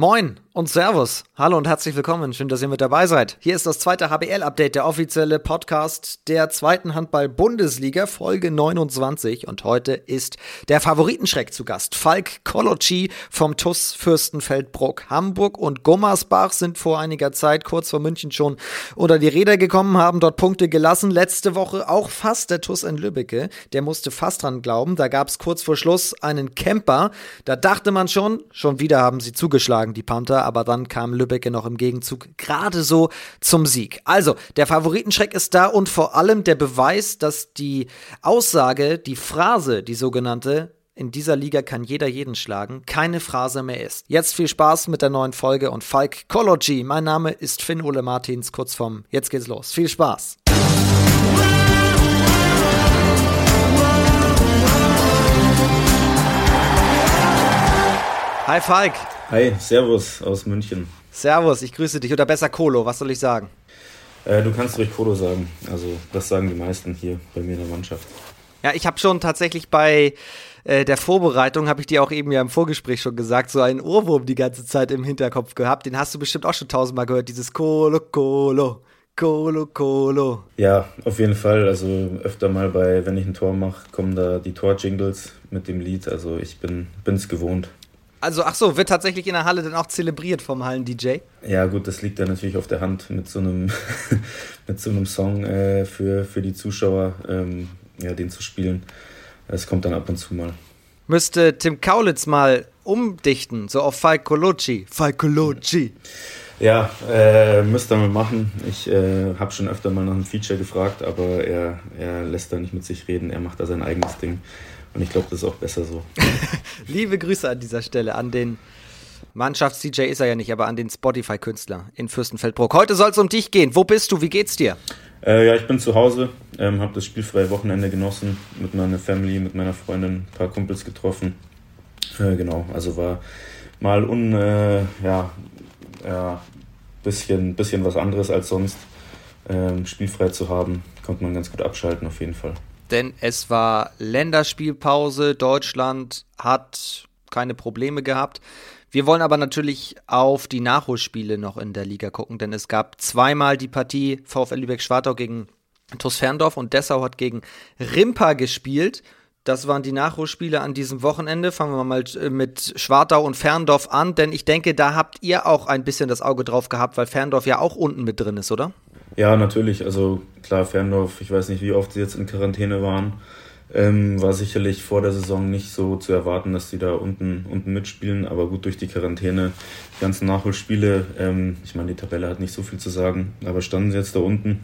Moin und Servus. Hallo und herzlich willkommen. Schön, dass ihr mit dabei seid. Hier ist das zweite HBL-Update, der offizielle Podcast der zweiten Handball-Bundesliga, Folge 29. Und heute ist der Favoritenschreck zu Gast. Falk Koloci vom TUS Fürstenfeldbruck. Hamburg und Gummersbach sind vor einiger Zeit, kurz vor München schon, unter die Räder gekommen, haben dort Punkte gelassen. Letzte Woche auch fast der TUS in Lübbecke. Der musste fast dran glauben. Da gab es kurz vor Schluss einen Camper. Da dachte man schon, schon wieder haben sie zugeschlagen geschlagen, die Panther, aber dann kam Lübbecke noch im Gegenzug gerade so zum Sieg. Also, der Favoritenschreck ist da und vor allem der Beweis, dass die Aussage, die Phrase, die sogenannte, in dieser Liga kann jeder jeden schlagen, keine Phrase mehr ist. Jetzt viel Spaß mit der neuen Folge und Falk Kology. Mein Name ist Finn Ole Martins, kurz vom Jetzt geht's los. Viel Spaß. Hi Falk. Hi, Servus aus München. Servus, ich grüße dich. Oder besser Kolo, was soll ich sagen? Äh, du kannst ruhig Kolo sagen. Also, das sagen die meisten hier bei mir in der Mannschaft. Ja, ich habe schon tatsächlich bei äh, der Vorbereitung, habe ich dir auch eben ja im Vorgespräch schon gesagt, so einen Ohrwurm die ganze Zeit im Hinterkopf gehabt. Den hast du bestimmt auch schon tausendmal gehört, dieses Kolo, Kolo. Kolo, Kolo. Ja, auf jeden Fall. Also öfter mal bei, wenn ich ein Tor mache, kommen da die Tor-Jingles mit dem Lied. Also ich bin es gewohnt. Also, ach so, wird tatsächlich in der Halle dann auch zelebriert vom Hallen-DJ? Ja, gut, das liegt dann natürlich auf der Hand mit so einem, mit so einem Song äh, für, für die Zuschauer, ähm, ja, den zu spielen. Es kommt dann ab und zu mal. Müsste Tim Kaulitz mal umdichten, so auf Falcolucci. Falcolucci. Ja, äh, müsste mal machen. Ich äh, habe schon öfter mal nach einem Feature gefragt, aber er, er lässt da nicht mit sich reden. Er macht da sein eigenes Ding. Und ich glaube, das ist auch besser so. Liebe Grüße an dieser Stelle an den Mannschafts-DJ ist er ja nicht, aber an den Spotify-Künstler in Fürstenfeldbruck. Heute soll es um dich gehen. Wo bist du? Wie geht's dir? Äh, ja, ich bin zu Hause, ähm, habe das spielfreie Wochenende genossen, mit meiner Family, mit meiner Freundin, ein paar Kumpels getroffen. Äh, genau, also war mal un, äh, ja, ja, bisschen, bisschen was anderes als sonst. Ähm, spielfrei zu haben, konnte man ganz gut abschalten auf jeden Fall denn es war Länderspielpause. Deutschland hat keine Probleme gehabt. Wir wollen aber natürlich auf die Nachholspiele noch in der Liga gucken, denn es gab zweimal die Partie VfL Lübeck-Schwartau gegen TuS Ferndorf und Dessau hat gegen Rimpa gespielt. Das waren die Nachholspiele an diesem Wochenende. Fangen wir mal äh, mit Schwartau und Ferndorf an, denn ich denke, da habt ihr auch ein bisschen das Auge drauf gehabt, weil Ferndorf ja auch unten mit drin ist, oder? Ja, natürlich. Also klar, Ferndorf, ich weiß nicht, wie oft sie jetzt in Quarantäne waren. Ähm, war sicherlich vor der Saison nicht so zu erwarten, dass sie da unten, unten mitspielen, aber gut durch die Quarantäne, die ganzen Nachholspiele, ähm, ich meine, die Tabelle hat nicht so viel zu sagen, aber standen sie jetzt da unten.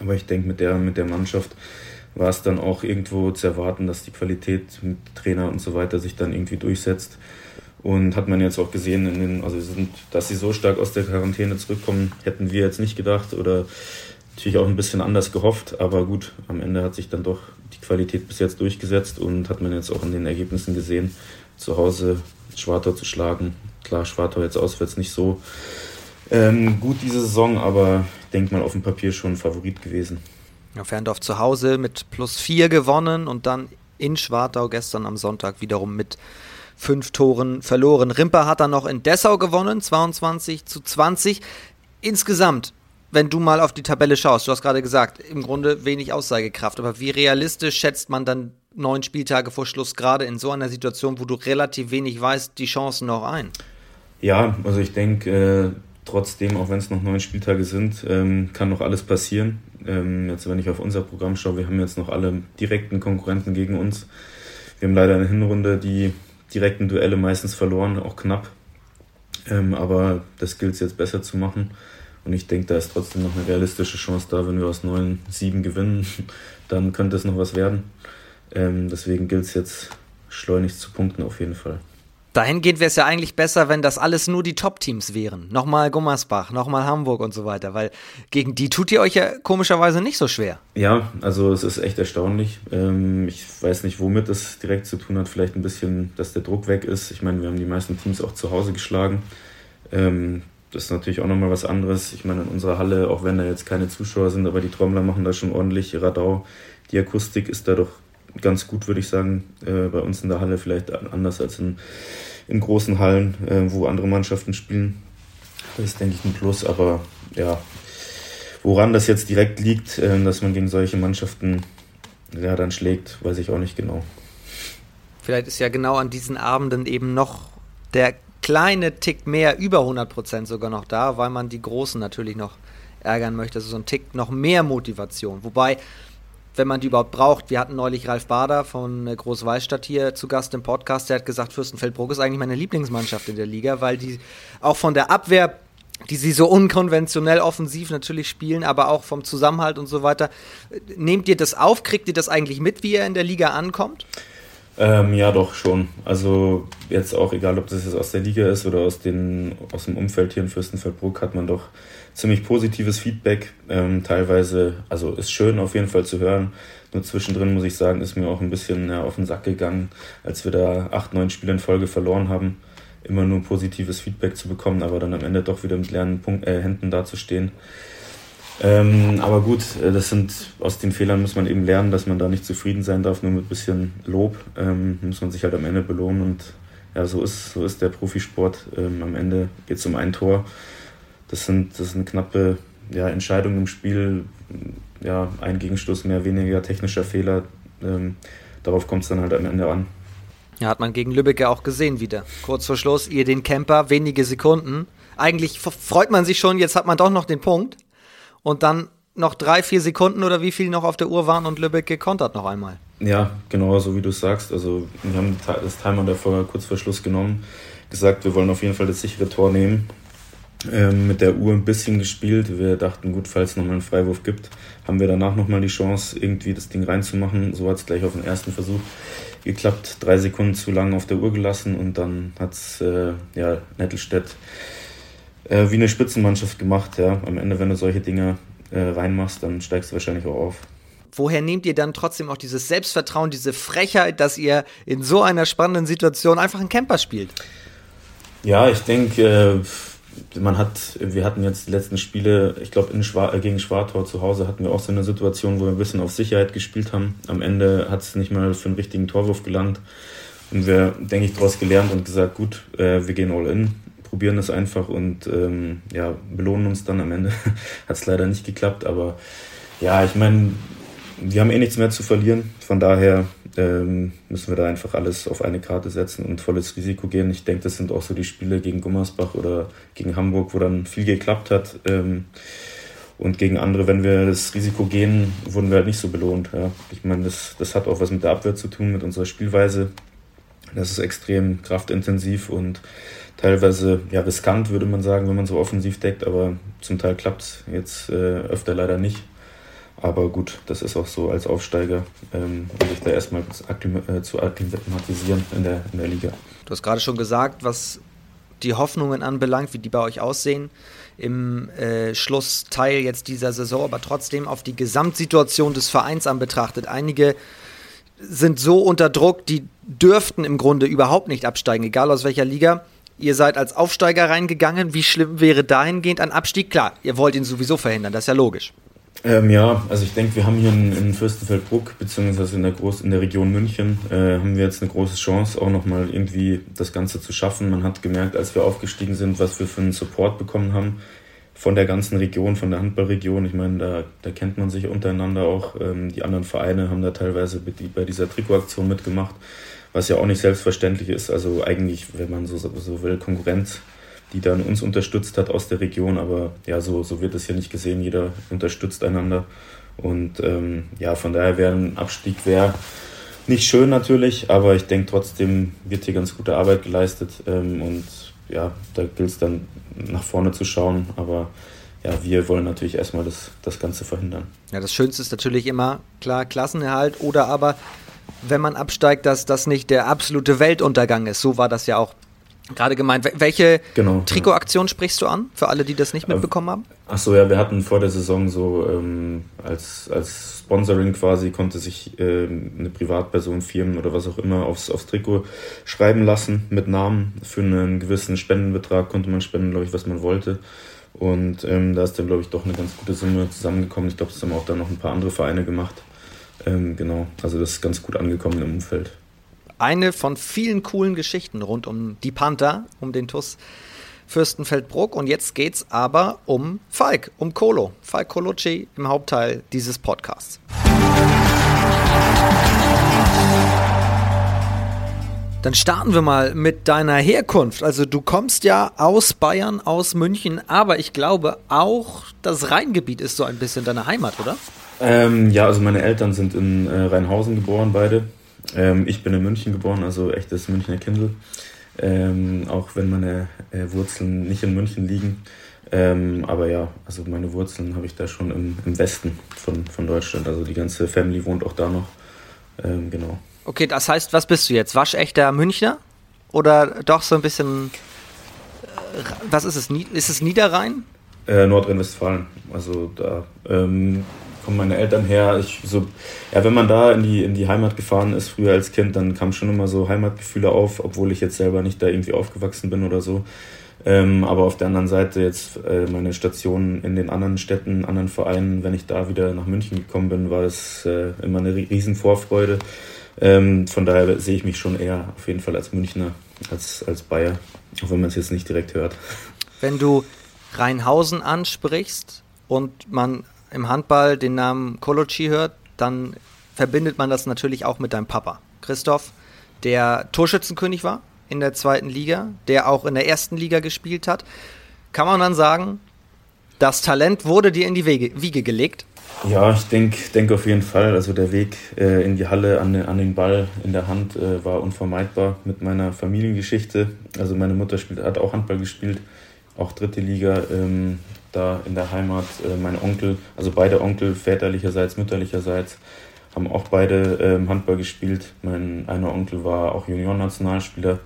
Aber ich denke, mit der, mit der Mannschaft war es dann auch irgendwo zu erwarten, dass die Qualität mit Trainer und so weiter sich dann irgendwie durchsetzt. Und hat man jetzt auch gesehen, in den, also sind, dass sie so stark aus der Quarantäne zurückkommen, hätten wir jetzt nicht gedacht oder natürlich auch ein bisschen anders gehofft. Aber gut, am Ende hat sich dann doch die Qualität bis jetzt durchgesetzt und hat man jetzt auch in den Ergebnissen gesehen, zu Hause Schwartau zu schlagen. Klar, Schwartau jetzt auswärts nicht so ähm, gut diese Saison, aber ich denke mal auf dem Papier schon Favorit gewesen. Ja, Ferndorf zu Hause mit plus vier gewonnen und dann in Schwartau gestern am Sonntag wiederum mit fünf Toren verloren. Rimper hat dann noch in Dessau gewonnen, 22 zu 20. Insgesamt, wenn du mal auf die Tabelle schaust, du hast gerade gesagt, im Grunde wenig Aussagekraft, aber wie realistisch schätzt man dann neun Spieltage vor Schluss gerade in so einer Situation, wo du relativ wenig weißt, die Chancen noch ein? Ja, also ich denke, äh, trotzdem, auch wenn es noch neun Spieltage sind, ähm, kann noch alles passieren. Ähm, jetzt, wenn ich auf unser Programm schaue, wir haben jetzt noch alle direkten Konkurrenten gegen uns. Wir haben leider eine Hinrunde, die direkten Duelle meistens verloren, auch knapp. Ähm, aber das gilt es jetzt besser zu machen. Und ich denke, da ist trotzdem noch eine realistische Chance da, wenn wir aus 9-7 gewinnen, dann könnte es noch was werden. Ähm, deswegen gilt es jetzt schleunigst zu punkten auf jeden Fall. Dahingehend wäre es ja eigentlich besser, wenn das alles nur die Top-Teams wären. Nochmal Gummersbach, nochmal Hamburg und so weiter, weil gegen die tut ihr euch ja komischerweise nicht so schwer. Ja, also es ist echt erstaunlich. Ähm, ich weiß nicht, womit das direkt zu tun hat. Vielleicht ein bisschen, dass der Druck weg ist. Ich meine, wir haben die meisten Teams auch zu Hause geschlagen. Ähm, das ist natürlich auch nochmal was anderes. Ich meine, in unserer Halle, auch wenn da jetzt keine Zuschauer sind, aber die Trommler machen da schon ordentlich Radau. Die Akustik ist da doch ganz gut, würde ich sagen, äh, bei uns in der Halle vielleicht anders als in, in großen Hallen, äh, wo andere Mannschaften spielen. Das ist, denke ich, ein Plus. Aber ja, woran das jetzt direkt liegt, äh, dass man gegen solche Mannschaften ja, dann schlägt, weiß ich auch nicht genau. Vielleicht ist ja genau an diesen Abenden eben noch der kleine Tick mehr, über 100% sogar noch da, weil man die Großen natürlich noch ärgern möchte. Also so ein Tick noch mehr Motivation. Wobei, wenn man die überhaupt braucht, wir hatten neulich Ralf Bader von äh, Großwallstadt hier zu Gast im Podcast, der hat gesagt, Fürstenfeldbruck ist eigentlich meine Lieblingsmannschaft in der Liga, weil die auch von der Abwehr die sie so unkonventionell offensiv natürlich spielen, aber auch vom Zusammenhalt und so weiter. Nehmt ihr das auf? Kriegt ihr das eigentlich mit, wie ihr in der Liga ankommt? Ähm, ja, doch schon. Also jetzt auch, egal ob das jetzt aus der Liga ist oder aus, den, aus dem Umfeld hier in Fürstenfeldbruck, hat man doch ziemlich positives Feedback. Ähm, teilweise, also ist schön auf jeden Fall zu hören. Nur zwischendrin muss ich sagen, ist mir auch ein bisschen ja, auf den Sack gegangen, als wir da acht, neun Spiele in Folge verloren haben. Immer nur positives Feedback zu bekommen, aber dann am Ende doch wieder mit leeren Punkt, äh, Händen dazustehen. Ähm, aber gut, äh, das sind aus den Fehlern muss man eben lernen, dass man da nicht zufrieden sein darf, nur mit ein bisschen Lob ähm, muss man sich halt am Ende belohnen und ja, so ist, so ist der Profisport. Ähm, am Ende geht es um ein Tor. Das sind, das sind knappe ja, Entscheidungen im Spiel, ja, ein Gegenstoß, mehr weniger technischer Fehler. Ähm, darauf kommt es dann halt am Ende an. Ja, hat man gegen Lübeck ja auch gesehen wieder. Kurz vor Schluss, ihr den Camper, wenige Sekunden. Eigentlich freut man sich schon, jetzt hat man doch noch den Punkt und dann noch drei, vier Sekunden oder wie viel noch auf der Uhr waren und Lübeck gekontert noch einmal. Ja, genau, so wie du es sagst. Also wir haben das Timer davor kurz vor Schluss genommen, gesagt, wir wollen auf jeden Fall das sichere Tor nehmen. Ähm, mit der Uhr ein bisschen gespielt. Wir dachten, gut, falls es nochmal einen Freiwurf gibt, haben wir danach nochmal die Chance, irgendwie das Ding reinzumachen. So hat es gleich auf den ersten Versuch geklappt. Drei Sekunden zu lang auf der Uhr gelassen und dann hat es äh, ja, Nettelstedt äh, wie eine Spitzenmannschaft gemacht. Ja. Am Ende, wenn du solche Dinge äh, reinmachst, dann steigst du wahrscheinlich auch auf. Woher nehmt ihr dann trotzdem auch dieses Selbstvertrauen, diese Frechheit, dass ihr in so einer spannenden Situation einfach einen Camper spielt? Ja, ich denke, äh, man hat, wir hatten jetzt die letzten Spiele, ich glaube Schwar gegen Schwartau zu Hause hatten wir auch so eine Situation, wo wir ein bisschen auf Sicherheit gespielt haben. Am Ende hat es nicht mal für einen richtigen Torwurf gelangt. Und wir, denke ich, daraus gelernt und gesagt, gut, äh, wir gehen all in probieren es einfach und ähm, ja, belohnen uns dann am Ende. Hat es leider nicht geklappt, aber ja, ich meine, wir haben eh nichts mehr zu verlieren. Von daher ähm, müssen wir da einfach alles auf eine Karte setzen und volles Risiko gehen. Ich denke, das sind auch so die Spiele gegen Gummersbach oder gegen Hamburg, wo dann viel geklappt hat. Ähm, und gegen andere, wenn wir das Risiko gehen, wurden wir halt nicht so belohnt. Ja. Ich meine, das, das hat auch was mit der Abwehr zu tun, mit unserer Spielweise. Das ist extrem kraftintensiv und teilweise ja riskant, würde man sagen, wenn man so offensiv deckt, aber zum Teil klappt es jetzt äh, öfter leider nicht. Aber gut, das ist auch so als Aufsteiger, ähm, um sich da erstmal äh, zu akklimatisieren in der, in der Liga. Du hast gerade schon gesagt, was die Hoffnungen anbelangt, wie die bei euch aussehen im äh, Schlussteil jetzt dieser Saison, aber trotzdem auf die Gesamtsituation des Vereins an betrachtet. Einige sind so unter Druck, die dürften im Grunde überhaupt nicht absteigen, egal aus welcher Liga. Ihr seid als Aufsteiger reingegangen. Wie schlimm wäre dahingehend ein Abstieg? Klar, ihr wollt ihn sowieso verhindern, das ist ja logisch. Ähm, ja, also ich denke, wir haben hier in, in Fürstenfeldbruck, beziehungsweise in der, Groß, in der Region München, äh, haben wir jetzt eine große Chance, auch nochmal irgendwie das Ganze zu schaffen. Man hat gemerkt, als wir aufgestiegen sind, was wir für einen Support bekommen haben von der ganzen Region, von der Handballregion. Ich meine, da, da kennt man sich untereinander auch. Ähm, die anderen Vereine haben da teilweise bei dieser Trikotaktion mitgemacht was ja auch nicht selbstverständlich ist. Also eigentlich, wenn man so, so will, Konkurrenz, die dann uns unterstützt hat aus der Region, aber ja, so, so wird es hier nicht gesehen. Jeder unterstützt einander. Und ähm, ja, von daher wäre ein Abstieg wäre nicht schön natürlich, aber ich denke trotzdem wird hier ganz gute Arbeit geleistet ähm, und ja, da gilt es dann nach vorne zu schauen, aber ja, wir wollen natürlich erstmal das, das Ganze verhindern. Ja, das Schönste ist natürlich immer klar Klassenerhalt oder aber wenn man absteigt, dass das nicht der absolute Weltuntergang ist. So war das ja auch gerade gemeint. Welche genau, Trikotaktion sprichst du an, für alle, die das nicht äh, mitbekommen haben? Achso, ja, wir hatten vor der Saison so ähm, als, als Sponsoring quasi, konnte sich ähm, eine Privatperson, Firmen oder was auch immer aufs, aufs Trikot schreiben lassen mit Namen. Für einen gewissen Spendenbetrag konnte man spenden, glaube ich, was man wollte. Und ähm, da ist dann, glaube ich, doch eine ganz gute Summe zusammengekommen. Ich glaube, das haben auch dann noch ein paar andere Vereine gemacht. Ähm, genau, also das ist ganz gut angekommen im Umfeld. Eine von vielen coolen Geschichten rund um die Panther, um den TUS Fürstenfeldbruck. Und jetzt geht's aber um Falk, um Colo. Falk Colucci im Hauptteil dieses Podcasts. Dann starten wir mal mit deiner Herkunft. Also du kommst ja aus Bayern, aus München, aber ich glaube auch das Rheingebiet ist so ein bisschen deine Heimat, oder? Ähm, ja, also meine Eltern sind in äh, Rheinhausen geboren, beide. Ähm, ich bin in München geboren, also echtes Münchner Kindl. Ähm, auch wenn meine äh, Wurzeln nicht in München liegen. Ähm, aber ja, also meine Wurzeln habe ich da schon im, im Westen von, von Deutschland. Also die ganze Family wohnt auch da noch. Ähm, genau. Okay, das heißt, was bist du jetzt? Waschechter Münchner? Oder doch so ein bisschen. Äh, was ist es? Ist es Niederrhein? Äh, Nordrhein-Westfalen. Also da ähm, kommen meine Eltern her. Ich, so, ja, wenn man da in die, in die Heimat gefahren ist, früher als Kind, dann kam schon immer so Heimatgefühle auf, obwohl ich jetzt selber nicht da irgendwie aufgewachsen bin oder so. Ähm, aber auf der anderen Seite jetzt äh, meine Stationen in den anderen Städten, anderen Vereinen, wenn ich da wieder nach München gekommen bin, war es äh, immer eine riesen Vorfreude. Ähm, von daher sehe ich mich schon eher auf jeden Fall als Münchner, als, als Bayer, auch wenn man es jetzt nicht direkt hört. Wenn du Rheinhausen ansprichst und man im Handball den Namen Colucci hört, dann verbindet man das natürlich auch mit deinem Papa, Christoph, der Torschützenkönig war in der zweiten Liga, der auch in der ersten Liga gespielt hat. Kann man dann sagen, das Talent wurde dir in die Wege, Wiege gelegt? Ja, ich denke denk auf jeden Fall. Also der Weg äh, in die Halle an, an, den Ball in der Hand äh, war unvermeidbar mit meiner Familiengeschichte. Also meine Mutter spielt, hat auch Handball gespielt, auch dritte Liga. Ähm, da in der Heimat. Äh, mein Onkel, also beide Onkel, väterlicherseits, mütterlicherseits, haben auch beide ähm, Handball gespielt. Mein einer Onkel war auch Juniorennationalspieler.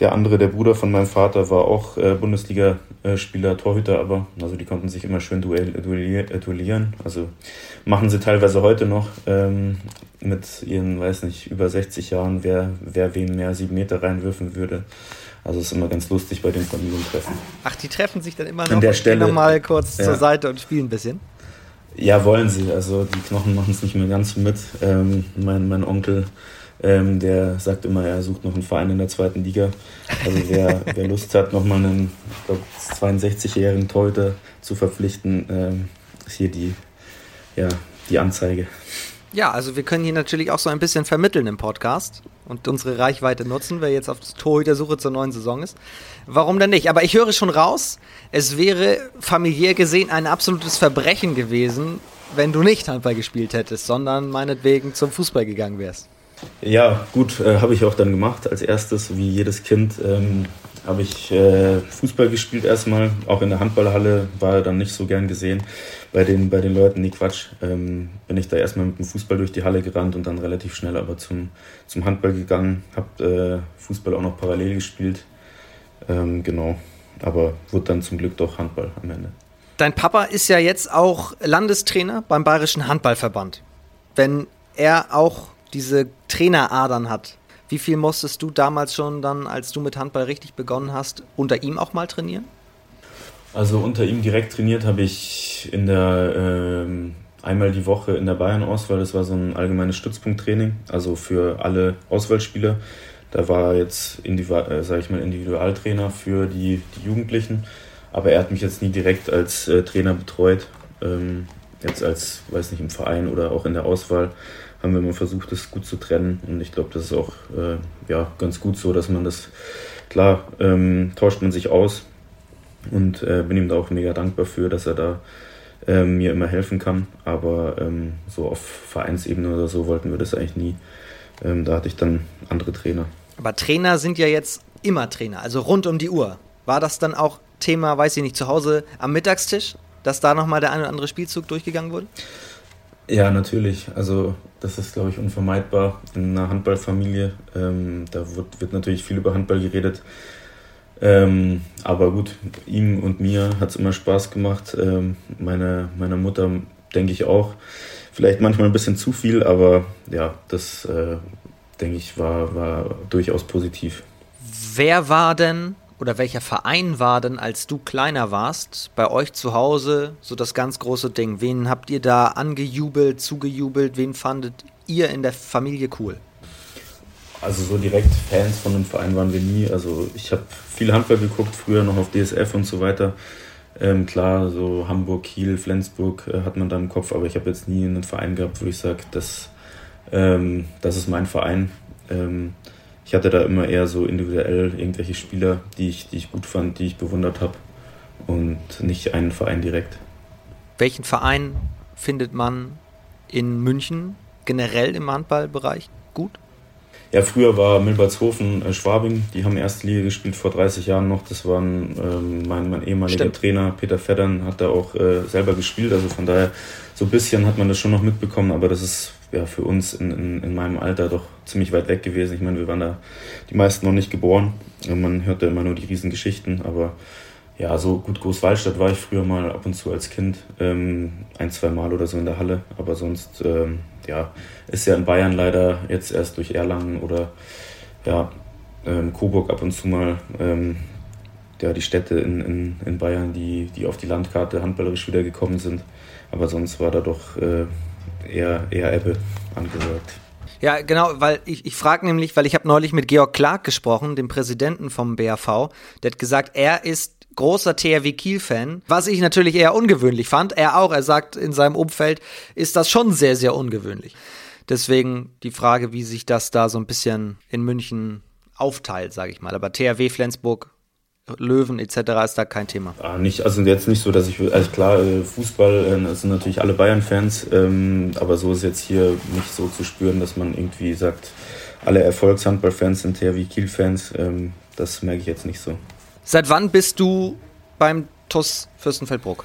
Der andere, der Bruder von meinem Vater, war auch äh, Bundesligaspieler, Torhüter, aber also die konnten sich immer schön duell, äh, duellieren. Also machen sie teilweise heute noch ähm, mit ihren, weiß nicht, über 60 Jahren, wer, wer wem mehr sieben Meter reinwürfen würde. Also es ist immer ganz lustig bei den Familientreffen. Ach, die treffen sich dann immer noch An der Stelle, noch mal kurz ja. zur Seite und spielen ein bisschen? Ja, wollen sie. Also die Knochen machen es nicht mehr ganz mit. Ähm, mein, mein Onkel, ähm, der sagt immer, er sucht noch einen Verein in der zweiten Liga. Also wer, wer Lust hat, nochmal einen, ich glaube, 62-jährigen Torhüter zu verpflichten, ähm, ist hier die, ja, die Anzeige. Ja, also wir können hier natürlich auch so ein bisschen vermitteln im Podcast und unsere Reichweite nutzen, wer jetzt auf Torhüter-Suche zur neuen Saison ist. Warum denn nicht? Aber ich höre schon raus, es wäre familiär gesehen ein absolutes Verbrechen gewesen, wenn du nicht Handball gespielt hättest, sondern meinetwegen zum Fußball gegangen wärst. Ja, gut, äh, habe ich auch dann gemacht. Als erstes, wie jedes Kind, ähm, habe ich äh, Fußball gespielt erstmal. Auch in der Handballhalle war dann nicht so gern gesehen bei den, bei den Leuten. Nee, Quatsch. Ähm, bin ich da erstmal mit dem Fußball durch die Halle gerannt und dann relativ schnell aber zum, zum Handball gegangen. Habe äh, Fußball auch noch parallel gespielt. Ähm, genau. Aber wurde dann zum Glück doch Handball am Ende. Dein Papa ist ja jetzt auch Landestrainer beim Bayerischen Handballverband. Wenn er auch diese Traineradern hat, wie viel musstest du damals schon dann, als du mit Handball richtig begonnen hast, unter ihm auch mal trainieren? Also unter ihm direkt trainiert habe ich in der ähm, einmal die Woche in der Bayern-Auswahl. Das war so ein allgemeines Stützpunkttraining, also für alle Auswahlspieler. Da war jetzt, äh, sage ich mal, Individualtrainer für die, die Jugendlichen, aber er hat mich jetzt nie direkt als äh, Trainer betreut. Ähm, jetzt als, weiß nicht, im Verein oder auch in der Auswahl haben wir immer versucht, das gut zu trennen. Und ich glaube, das ist auch äh, ja, ganz gut so, dass man das, klar, ähm, tauscht man sich aus und äh, bin ihm da auch mega dankbar für, dass er da äh, mir immer helfen kann. Aber ähm, so auf Vereinsebene oder so wollten wir das eigentlich nie. Ähm, da hatte ich dann andere Trainer. Aber Trainer sind ja jetzt immer Trainer, also rund um die Uhr. War das dann auch Thema, weiß ich nicht, zu Hause am Mittagstisch, dass da nochmal der ein oder andere Spielzug durchgegangen wurde? Ja, natürlich. Also das ist, glaube ich, unvermeidbar in einer Handballfamilie. Ähm, da wird, wird natürlich viel über Handball geredet. Ähm, aber gut, ihm und mir hat es immer Spaß gemacht. Ähm, meine, meiner Mutter denke ich auch. Vielleicht manchmal ein bisschen zu viel, aber ja, das äh, denke ich war, war durchaus positiv. Wer war denn oder welcher Verein war denn, als du kleiner warst, bei euch zu Hause so das ganz große Ding? Wen habt ihr da angejubelt, zugejubelt? Wen fandet ihr in der Familie cool? Also so direkt Fans von einem Verein waren wir nie. Also ich habe viel Handball geguckt, früher noch auf DSF und so weiter. Ähm, klar, so Hamburg, Kiel, Flensburg äh, hat man da im Kopf, aber ich habe jetzt nie einen Verein gehabt, wo ich sage, das, ähm, das ist mein Verein. Ähm, ich hatte da immer eher so individuell irgendwelche Spieler, die ich, die ich gut fand, die ich bewundert habe und nicht einen Verein direkt. Welchen Verein findet man in München generell im Handballbereich gut? Ja, früher war Milbertshofen äh, Schwabing, die haben erste Liga gespielt vor 30 Jahren noch. Das war ähm, mein, mein ehemaliger Stimmt. Trainer, Peter Feddern, hat da auch äh, selber gespielt. Also von daher, so ein bisschen hat man das schon noch mitbekommen, aber das ist ja für uns in, in, in meinem Alter doch ziemlich weit weg gewesen. Ich meine, wir waren da die meisten noch nicht geboren. Man hörte immer nur die Riesengeschichten, aber ja, so gut Großwaldstadt war ich früher mal ab und zu als Kind, ähm, ein, zwei Mal oder so in der Halle, aber sonst ähm, ja, ist ja in Bayern leider jetzt erst durch Erlangen oder ja, ähm, Coburg ab und zu mal ähm, ja, die Städte in, in, in Bayern, die, die auf die Landkarte handballerisch wiedergekommen sind. Aber sonst war da doch äh, eher, eher Ebbe angesagt. Ja, genau, weil ich, ich frage nämlich, weil ich habe neulich mit Georg Clark gesprochen, dem Präsidenten vom BAV, der hat gesagt, er ist großer THW Kiel-Fan, was ich natürlich eher ungewöhnlich fand. Er auch, er sagt, in seinem Umfeld ist das schon sehr, sehr ungewöhnlich. Deswegen die Frage, wie sich das da so ein bisschen in München aufteilt, sage ich mal. Aber THW Flensburg, Löwen etc. ist da kein Thema. Ah, nicht, also jetzt nicht so, dass ich, also klar, äh, Fußball äh, sind natürlich alle Bayern-Fans, ähm, aber so ist jetzt hier nicht so zu spüren, dass man irgendwie sagt, alle Erfolgshandball-Fans sind THW Kiel-Fans. Ähm, das merke ich jetzt nicht so. Seit wann bist du beim TUS Fürstenfeldbruck?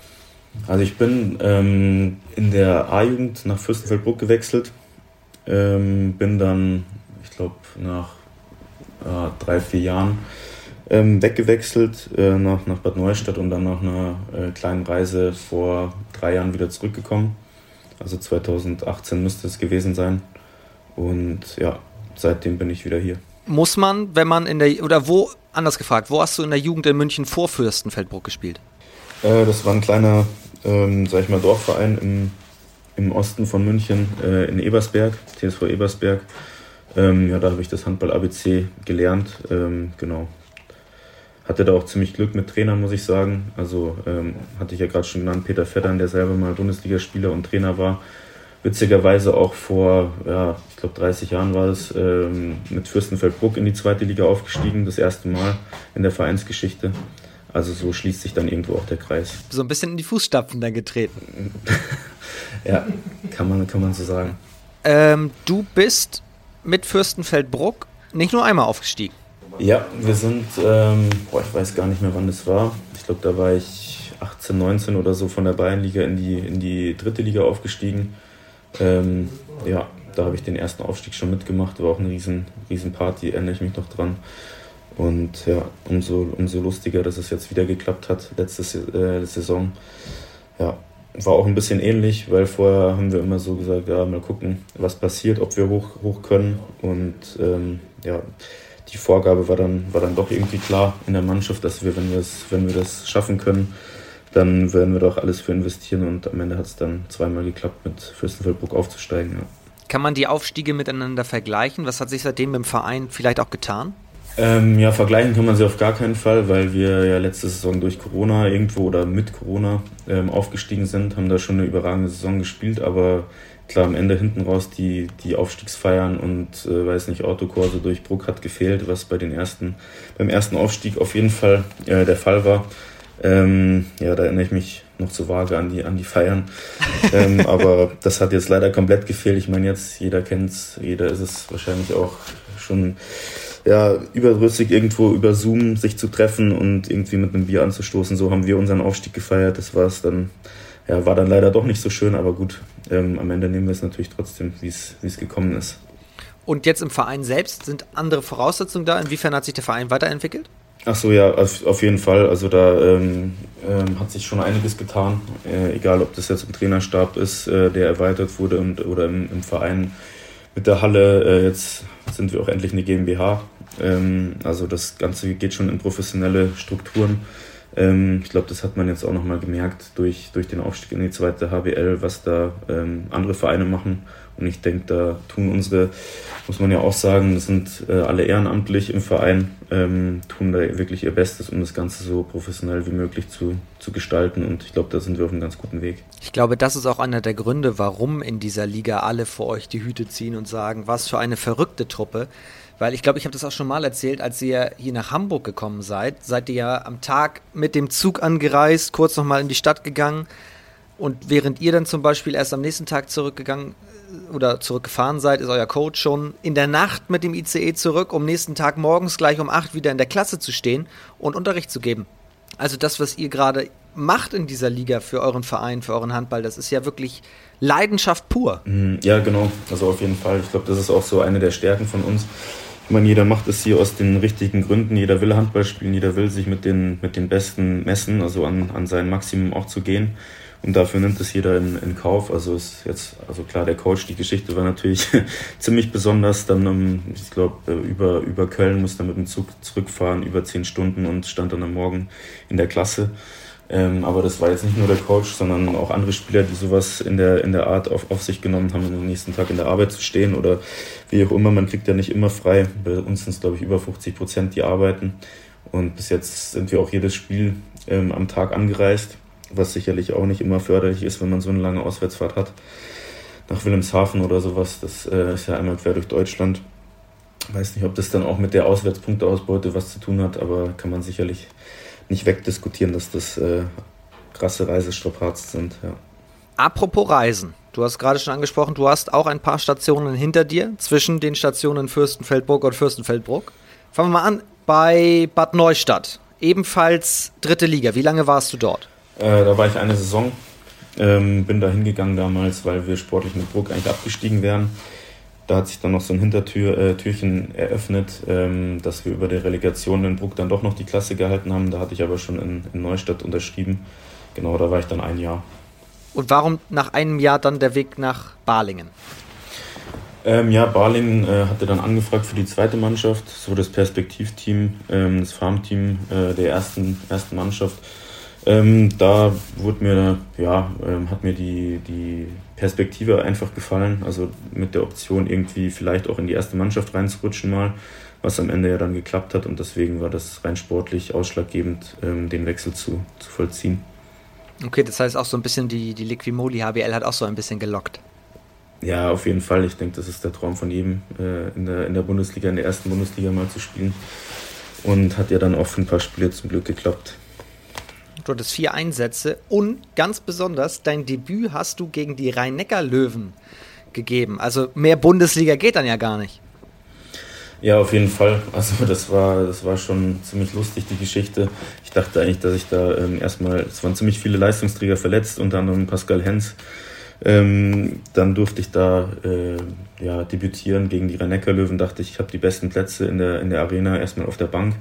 Also ich bin ähm, in der A-Jugend nach Fürstenfeldbruck gewechselt. Ähm, bin dann, ich glaube, nach äh, drei, vier Jahren ähm, weggewechselt äh, nach, nach Bad Neustadt und dann nach einer äh, kleinen Reise vor drei Jahren wieder zurückgekommen. Also 2018 müsste es gewesen sein. Und ja, seitdem bin ich wieder hier. Muss man, wenn man in der, oder wo anders gefragt, wo hast du in der Jugend in München vor Fürstenfeldbruck gespielt? Äh, das war ein kleiner, ähm, sag ich mal, Dorfverein im, im Osten von München äh, in Ebersberg, TSV Ebersberg. Ähm, ja, da habe ich das Handball-ABC gelernt. Ähm, genau. Hatte da auch ziemlich Glück mit Trainern, muss ich sagen. Also ähm, hatte ich ja gerade schon genannt, Peter Vettern, der selber mal Bundesligaspieler und Trainer war witzigerweise auch vor, ja, ich glaube 30 Jahren war es, ähm, mit Fürstenfeldbruck in die zweite Liga aufgestiegen, das erste Mal in der Vereinsgeschichte. Also so schließt sich dann irgendwo auch der Kreis. So ein bisschen in die Fußstapfen dann getreten. ja, kann man, kann man so sagen. Ähm, du bist mit Fürstenfeldbruck nicht nur einmal aufgestiegen. Ja, wir sind, ähm, boah, ich weiß gar nicht mehr, wann das war. Ich glaube, da war ich 18, 19 oder so von der Bayernliga in die, in die dritte Liga aufgestiegen. Ähm, ja, da habe ich den ersten Aufstieg schon mitgemacht, war auch eine riesen, riesen Party, erinnere ich mich noch dran. Und ja, umso, umso lustiger, dass es jetzt wieder geklappt hat, letzte äh, Saison. Ja, war auch ein bisschen ähnlich, weil vorher haben wir immer so gesagt, ja, mal gucken, was passiert, ob wir hoch, hoch können. Und ähm, ja, die Vorgabe war dann, war dann doch irgendwie klar in der Mannschaft, dass wir, wenn, wenn wir das schaffen können, dann werden wir doch alles für investieren und am Ende hat es dann zweimal geklappt, mit Fürstenfeldbruck aufzusteigen. Ja. Kann man die Aufstiege miteinander vergleichen? Was hat sich seitdem im Verein vielleicht auch getan? Ähm, ja, vergleichen kann man sie auf gar keinen Fall, weil wir ja letzte Saison durch Corona irgendwo oder mit Corona ähm, aufgestiegen sind, haben da schon eine überragende Saison gespielt, aber klar, am Ende hinten raus die, die Aufstiegsfeiern und äh, weiß nicht, Autokurse durch Bruck hat gefehlt, was bei den ersten, beim ersten Aufstieg auf jeden Fall äh, der Fall war. Ähm, ja, da erinnere ich mich noch zu vage an die, an die Feiern. ähm, aber das hat jetzt leider komplett gefehlt. Ich meine, jetzt jeder kennt es, jeder ist es wahrscheinlich auch schon ja, überdrüssig irgendwo über Zoom sich zu treffen und irgendwie mit einem Bier anzustoßen. So haben wir unseren Aufstieg gefeiert. Das war es dann, ja, war dann leider doch nicht so schön, aber gut, ähm, am Ende nehmen wir es natürlich trotzdem, wie es gekommen ist. Und jetzt im Verein selbst sind andere Voraussetzungen da? Inwiefern hat sich der Verein weiterentwickelt? Ach so, ja, auf, jeden Fall. Also da ähm, ähm, hat sich schon einiges getan. Äh, egal, ob das jetzt im Trainerstab ist, äh, der erweitert wurde und, oder im, im Verein mit der Halle. Äh, jetzt sind wir auch endlich eine GmbH. Ähm, also das Ganze geht schon in professionelle Strukturen. Ähm, ich glaube, das hat man jetzt auch nochmal gemerkt durch, durch den Aufstieg in die zweite HBL, was da ähm, andere Vereine machen. Und ich denke, da tun unsere, muss man ja auch sagen, das sind äh, alle ehrenamtlich im Verein, ähm, tun da wirklich ihr Bestes, um das Ganze so professionell wie möglich zu, zu gestalten. Und ich glaube, da sind wir auf einem ganz guten Weg. Ich glaube, das ist auch einer der Gründe, warum in dieser Liga alle vor euch die Hüte ziehen und sagen, was für eine verrückte Truppe. Weil ich glaube, ich habe das auch schon mal erzählt, als ihr hier nach Hamburg gekommen seid, seid ihr ja am Tag mit dem Zug angereist, kurz nochmal in die Stadt gegangen. Und während ihr dann zum Beispiel erst am nächsten Tag zurückgegangen oder zurückgefahren seid, ist euer Coach schon in der Nacht mit dem ICE zurück, um nächsten Tag morgens gleich um 8 wieder in der Klasse zu stehen und Unterricht zu geben. Also das, was ihr gerade macht in dieser Liga für euren Verein, für euren Handball, das ist ja wirklich Leidenschaft pur. Mhm, ja, genau. Also auf jeden Fall. Ich glaube, das ist auch so eine der Stärken von uns ich meine, jeder macht es hier aus den richtigen Gründen. Jeder will Handball spielen, jeder will sich mit den, mit den Besten messen, also an, an sein Maximum auch zu gehen. Und dafür nimmt es jeder in, in Kauf. Also ist jetzt, also klar, der Coach, die Geschichte war natürlich ziemlich besonders. Dann, um, ich glaube, äh, über, über Köln musste er mit dem Zug zurückfahren, über zehn Stunden und stand dann am Morgen in der Klasse. Ähm, aber das war jetzt nicht nur der Coach, sondern auch andere Spieler, die sowas in der, in der Art auf, auf sich genommen haben, am nächsten Tag in der Arbeit zu stehen oder wie auch immer. Man kriegt ja nicht immer frei. Bei uns sind es, glaube ich, über 50 Prozent, die arbeiten. Und bis jetzt sind wir auch jedes Spiel ähm, am Tag angereist, was sicherlich auch nicht immer förderlich ist, wenn man so eine lange Auswärtsfahrt hat. Nach Wilhelmshaven oder sowas. Das äh, ist ja einmal quer durch Deutschland. weiß nicht, ob das dann auch mit der Auswärtspunkteausbeute was zu tun hat, aber kann man sicherlich nicht wegdiskutieren, dass das äh, krasse Reisestrapazen sind. Ja. Apropos Reisen. Du hast gerade schon angesprochen, du hast auch ein paar Stationen hinter dir, zwischen den Stationen Fürstenfeldbruck und Fürstenfeldbruck. Fangen wir mal an bei Bad Neustadt. Ebenfalls dritte Liga. Wie lange warst du dort? Äh, da war ich eine Saison. Ähm, bin da hingegangen damals, weil wir sportlich mit Bruck eigentlich abgestiegen wären. Da hat sich dann noch so ein Hintertürchen äh, eröffnet, ähm, dass wir über die Relegation in Bruck dann doch noch die Klasse gehalten haben. Da hatte ich aber schon in, in Neustadt unterschrieben. Genau, da war ich dann ein Jahr. Und warum nach einem Jahr dann der Weg nach Balingen? Ähm, ja, Balingen äh, hatte dann angefragt für die zweite Mannschaft, so das Perspektivteam, ähm, das Farmteam äh, der ersten, ersten Mannschaft. Ähm, da wurde mir, ja, ähm, hat mir die, die Perspektive einfach gefallen. Also mit der Option irgendwie vielleicht auch in die erste Mannschaft reinzurutschen mal, was am Ende ja dann geklappt hat. Und deswegen war das rein sportlich ausschlaggebend, ähm, den Wechsel zu, zu vollziehen. Okay, das heißt auch so ein bisschen die, die Liquimoli HBL hat auch so ein bisschen gelockt. Ja, auf jeden Fall. Ich denke, das ist der Traum von jedem, äh, in, der, in der Bundesliga, in der ersten Bundesliga mal zu spielen. Und hat ja dann auch für ein paar Spiele zum Glück geklappt. Du hattest vier Einsätze und ganz besonders dein Debüt hast du gegen die Rhein-Neckar-Löwen gegeben. Also mehr Bundesliga geht dann ja gar nicht. Ja, auf jeden Fall. Also das war, das war schon ziemlich lustig, die Geschichte. Ich dachte eigentlich, dass ich da ähm, erstmal, es waren ziemlich viele Leistungsträger verletzt, unter anderem Pascal Hens. Ähm, dann durfte ich da äh, ja, debütieren gegen die Rhein-Neckar-Löwen. Dachte ich, ich habe die besten Plätze in der, in der Arena, erstmal auf der Bank.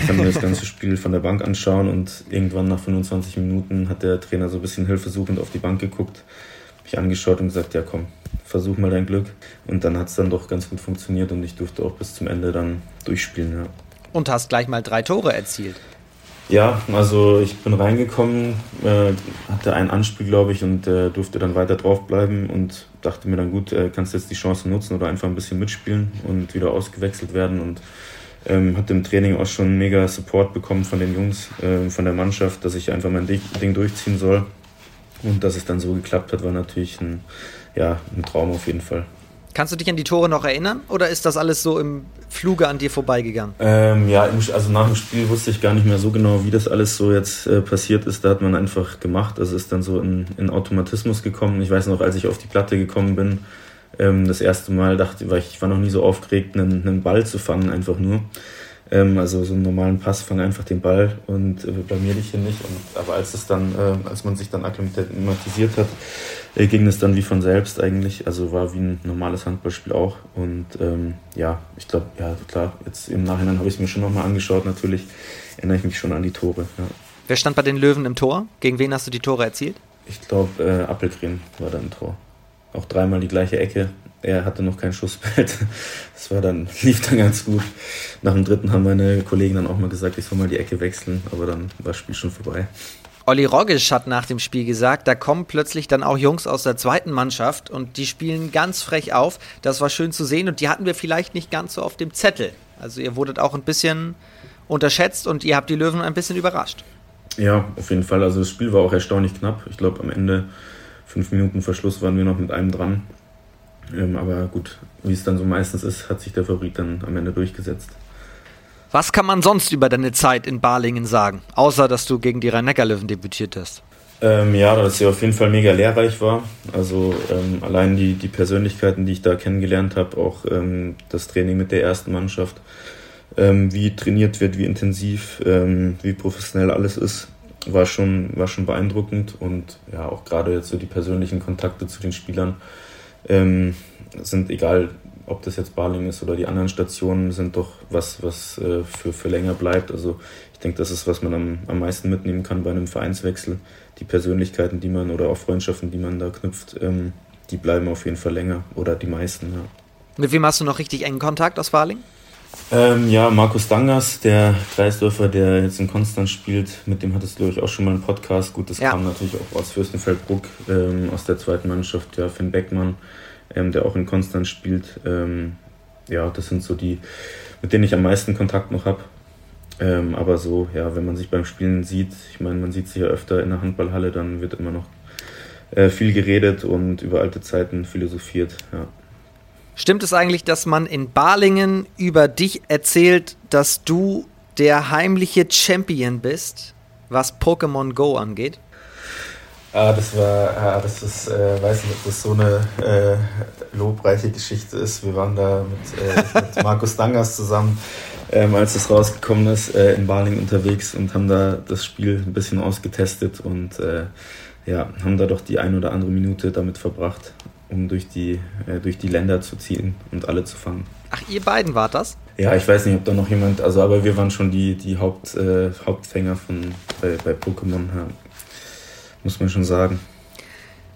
Ich kann mir das ganze Spiel von der Bank anschauen und irgendwann nach 25 Minuten hat der Trainer so ein bisschen hilfesuchend auf die Bank geguckt, mich angeschaut und gesagt, ja komm, versuch mal dein Glück. Und dann hat es dann doch ganz gut funktioniert und ich durfte auch bis zum Ende dann durchspielen. Ja. Und hast gleich mal drei Tore erzielt. Ja, also ich bin reingekommen, äh, hatte ein Anspiel, glaube ich, und äh, durfte dann weiter draufbleiben und dachte mir dann, gut, äh, kannst jetzt die Chance nutzen oder einfach ein bisschen mitspielen und wieder ausgewechselt werden und ähm, hatte im Training auch schon mega Support bekommen von den Jungs, äh, von der Mannschaft, dass ich einfach mein Ding durchziehen soll. Und dass es dann so geklappt hat, war natürlich ein, ja, ein Traum auf jeden Fall. Kannst du dich an die Tore noch erinnern oder ist das alles so im Fluge an dir vorbeigegangen? Ähm, ja, also nach dem Spiel wusste ich gar nicht mehr so genau, wie das alles so jetzt äh, passiert ist. Da hat man einfach gemacht. Also ist dann so in, in Automatismus gekommen. Ich weiß noch, als ich auf die Platte gekommen bin, ähm, das erste Mal dachte ich, ich war noch nie so aufgeregt, einen, einen Ball zu fangen, einfach nur. Ähm, also so einen normalen Pass, fang einfach den Ball und äh, blamier dich hier nicht. Und, aber als es dann, äh, als man sich dann akklimatisiert hat, äh, ging es dann wie von selbst eigentlich. Also war wie ein normales Handballspiel auch. Und ähm, ja, ich glaube, ja klar, jetzt im Nachhinein habe ich es mir schon nochmal angeschaut. Natürlich erinnere ich mich schon an die Tore. Ja. Wer stand bei den Löwen im Tor? Gegen wen hast du die Tore erzielt? Ich glaube, äh, Appelgren war da im Tor. Auch dreimal die gleiche Ecke. Er hatte noch kein Schussbild. Das war dann, lief dann ganz gut. Nach dem dritten haben meine Kollegen dann auch mal gesagt, ich soll mal die Ecke wechseln, aber dann war das Spiel schon vorbei. Olli Roggisch hat nach dem Spiel gesagt, da kommen plötzlich dann auch Jungs aus der zweiten Mannschaft und die spielen ganz frech auf. Das war schön zu sehen und die hatten wir vielleicht nicht ganz so auf dem Zettel. Also ihr wurdet auch ein bisschen unterschätzt und ihr habt die Löwen ein bisschen überrascht. Ja, auf jeden Fall. Also das Spiel war auch erstaunlich knapp. Ich glaube, am Ende, fünf Minuten Verschluss, waren wir noch mit einem dran. Ähm, aber gut, wie es dann so meistens ist, hat sich der Favorit dann am Ende durchgesetzt. Was kann man sonst über deine Zeit in Balingen sagen, außer dass du gegen die Rhein-Neckar-Löwen debütiert hast? Ähm, ja, dass sie auf jeden Fall mega lehrreich war. Also ähm, allein die, die Persönlichkeiten, die ich da kennengelernt habe, auch ähm, das Training mit der ersten Mannschaft, ähm, wie trainiert wird, wie intensiv, ähm, wie professionell alles ist, war schon, war schon beeindruckend. Und ja, auch gerade jetzt so die persönlichen Kontakte zu den Spielern ähm, sind egal, ob das jetzt Barling ist oder die anderen Stationen, sind doch was, was äh, für, für länger bleibt. Also ich denke, das ist, was man am, am meisten mitnehmen kann bei einem Vereinswechsel. Die Persönlichkeiten, die man oder auch Freundschaften, die man da knüpft, ähm, die bleiben auf jeden Fall länger oder die meisten, ja. Mit wem hast du noch richtig engen Kontakt aus Barling? Ähm, ja, Markus Dangas, der Kreisdörfer, der jetzt in Konstanz spielt, mit dem hattest du, glaube ich, auch schon mal einen Podcast. Gut, das ja. kam natürlich auch aus Fürstenfeldbruck, ähm, aus der zweiten Mannschaft, ja, Finn Beckmann, ähm, der auch in Konstanz spielt. Ähm, ja, das sind so die, mit denen ich am meisten Kontakt noch habe. Ähm, aber so, ja, wenn man sich beim Spielen sieht, ich meine, man sieht sich ja öfter in der Handballhalle, dann wird immer noch äh, viel geredet und über alte Zeiten philosophiert, ja. Stimmt es eigentlich, dass man in Balingen über dich erzählt, dass du der heimliche Champion bist, was Pokémon Go angeht? Ah, das war, ah, das ist, äh, weiß nicht, ob das so eine äh, lobreiche Geschichte ist. Wir waren da mit, äh, mit Markus Dangas zusammen, ähm, als es rausgekommen ist, äh, in Balingen unterwegs und haben da das Spiel ein bisschen ausgetestet und äh, ja, haben da doch die ein oder andere Minute damit verbracht um durch die, äh, durch die Länder zu ziehen und alle zu fangen. Ach, ihr beiden wart das? Ja, ich weiß nicht, ob da noch jemand, also aber wir waren schon die, die Haupt, äh, Hauptfänger von, bei, bei Pokémon, ja. muss man schon sagen.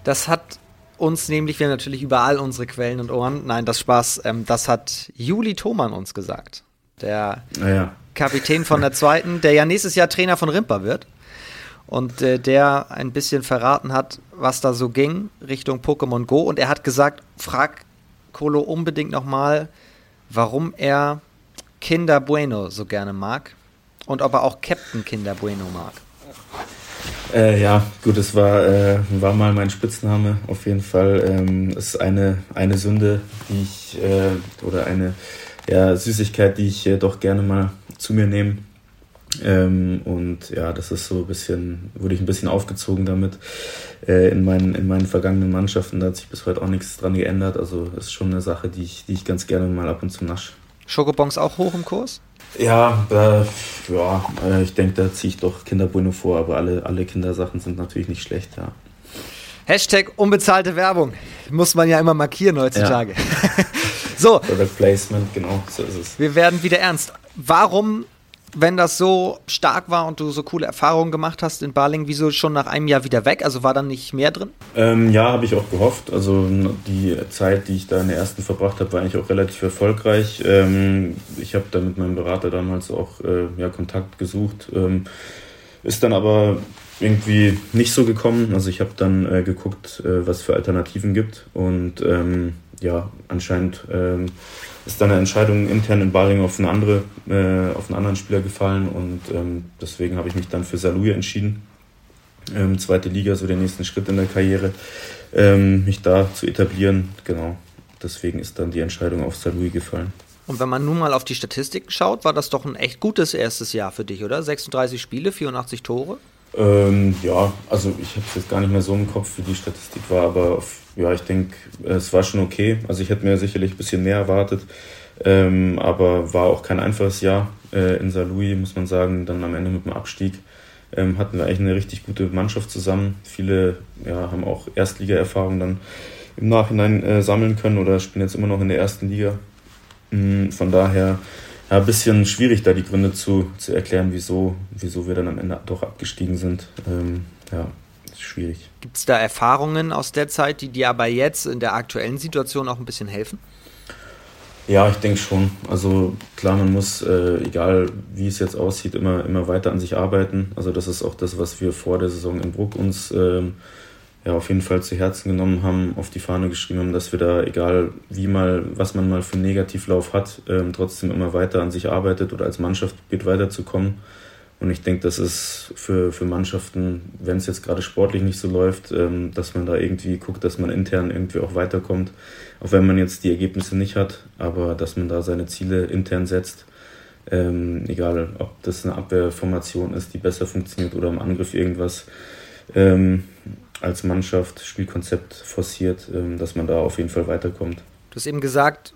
Das hat uns nämlich, wir haben natürlich überall unsere Quellen und Ohren, nein, das Spaß, ähm, das hat Juli Thoman uns gesagt. Der ah, ja. Kapitän von der zweiten, der ja nächstes Jahr Trainer von Rimper wird und äh, der ein bisschen verraten hat, was da so ging Richtung Pokémon Go. Und er hat gesagt, frag Kolo unbedingt nochmal, warum er Kinder Bueno so gerne mag und ob er auch Captain Kinder Bueno mag. Äh, ja, gut, es war, äh, war mal mein Spitzname auf jeden Fall. Ähm, es ist eine, eine Sünde, die ich, äh, oder eine ja, Süßigkeit, die ich äh, doch gerne mal zu mir nehme. Ähm, und ja, das ist so ein bisschen, wurde ich ein bisschen aufgezogen damit. Äh, in, meinen, in meinen vergangenen Mannschaften, da hat sich bis heute auch nichts dran geändert. Also ist schon eine Sache, die ich, die ich ganz gerne mal ab und zu nasche. Schokobons auch hoch im Kurs? Ja, äh, ja äh, ich denke, da ziehe ich doch Kinderbueno vor, aber alle, alle Kindersachen sind natürlich nicht schlecht, ja. Hashtag unbezahlte Werbung. Muss man ja immer markieren heutzutage. Ja. so. Product Placement, genau, so ist es. Wir werden wieder ernst. Warum wenn das so stark war und du so coole Erfahrungen gemacht hast in Baling, wieso schon nach einem Jahr wieder weg? Also war dann nicht mehr drin? Ähm, ja, habe ich auch gehofft. Also die Zeit, die ich da in der ersten verbracht habe, war eigentlich auch relativ erfolgreich. Ähm, ich habe da mit meinem Berater damals auch äh, ja, Kontakt gesucht. Ähm, ist dann aber irgendwie nicht so gekommen. Also ich habe dann äh, geguckt, äh, was für Alternativen gibt und ähm, ja, anscheinend ähm, ist dann eine Entscheidung intern in Baling auf, eine andere, äh, auf einen anderen Spieler gefallen und ähm, deswegen habe ich mich dann für Saluja entschieden. Ähm, zweite Liga, so den nächsten Schritt in der Karriere, ähm, mich da zu etablieren. Genau, deswegen ist dann die Entscheidung auf Saluja gefallen. Und wenn man nun mal auf die Statistiken schaut, war das doch ein echt gutes erstes Jahr für dich, oder? 36 Spiele, 84 Tore? Ähm, ja, also ich habe es jetzt gar nicht mehr so im Kopf, wie die Statistik war, aber auf, ja, ich denke, es war schon okay. Also ich hätte mir sicherlich ein bisschen mehr erwartet, ähm, aber war auch kein einfaches Jahr äh, in Saarlouis, muss man sagen. Dann am Ende mit dem Abstieg ähm, hatten wir eigentlich eine richtig gute Mannschaft zusammen. Viele ja, haben auch Erstliga-Erfahrung dann im Nachhinein äh, sammeln können oder spielen jetzt immer noch in der ersten Liga. Mhm, von daher ja, ein bisschen schwierig, da die Gründe zu, zu erklären, wieso, wieso wir dann am Ende doch abgestiegen sind. Ähm, ja, schwierig. Gibt es da Erfahrungen aus der Zeit, die dir aber jetzt in der aktuellen Situation auch ein bisschen helfen? Ja, ich denke schon. Also klar, man muss, äh, egal wie es jetzt aussieht, immer, immer weiter an sich arbeiten. Also das ist auch das, was wir vor der Saison in Bruck uns äh, ja, auf jeden Fall zu Herzen genommen haben, auf die Fahne geschrieben haben, dass wir da, egal wie mal, was man mal für einen Negativlauf hat, äh, trotzdem immer weiter an sich arbeitet oder als Mannschaft probiert weiterzukommen. Und ich denke, das ist für, für Mannschaften, wenn es jetzt gerade sportlich nicht so läuft, ähm, dass man da irgendwie guckt, dass man intern irgendwie auch weiterkommt. Auch wenn man jetzt die Ergebnisse nicht hat, aber dass man da seine Ziele intern setzt. Ähm, egal, ob das eine Abwehrformation ist, die besser funktioniert oder im Angriff irgendwas ähm, als Mannschaft, Spielkonzept forciert, ähm, dass man da auf jeden Fall weiterkommt. Du hast eben gesagt,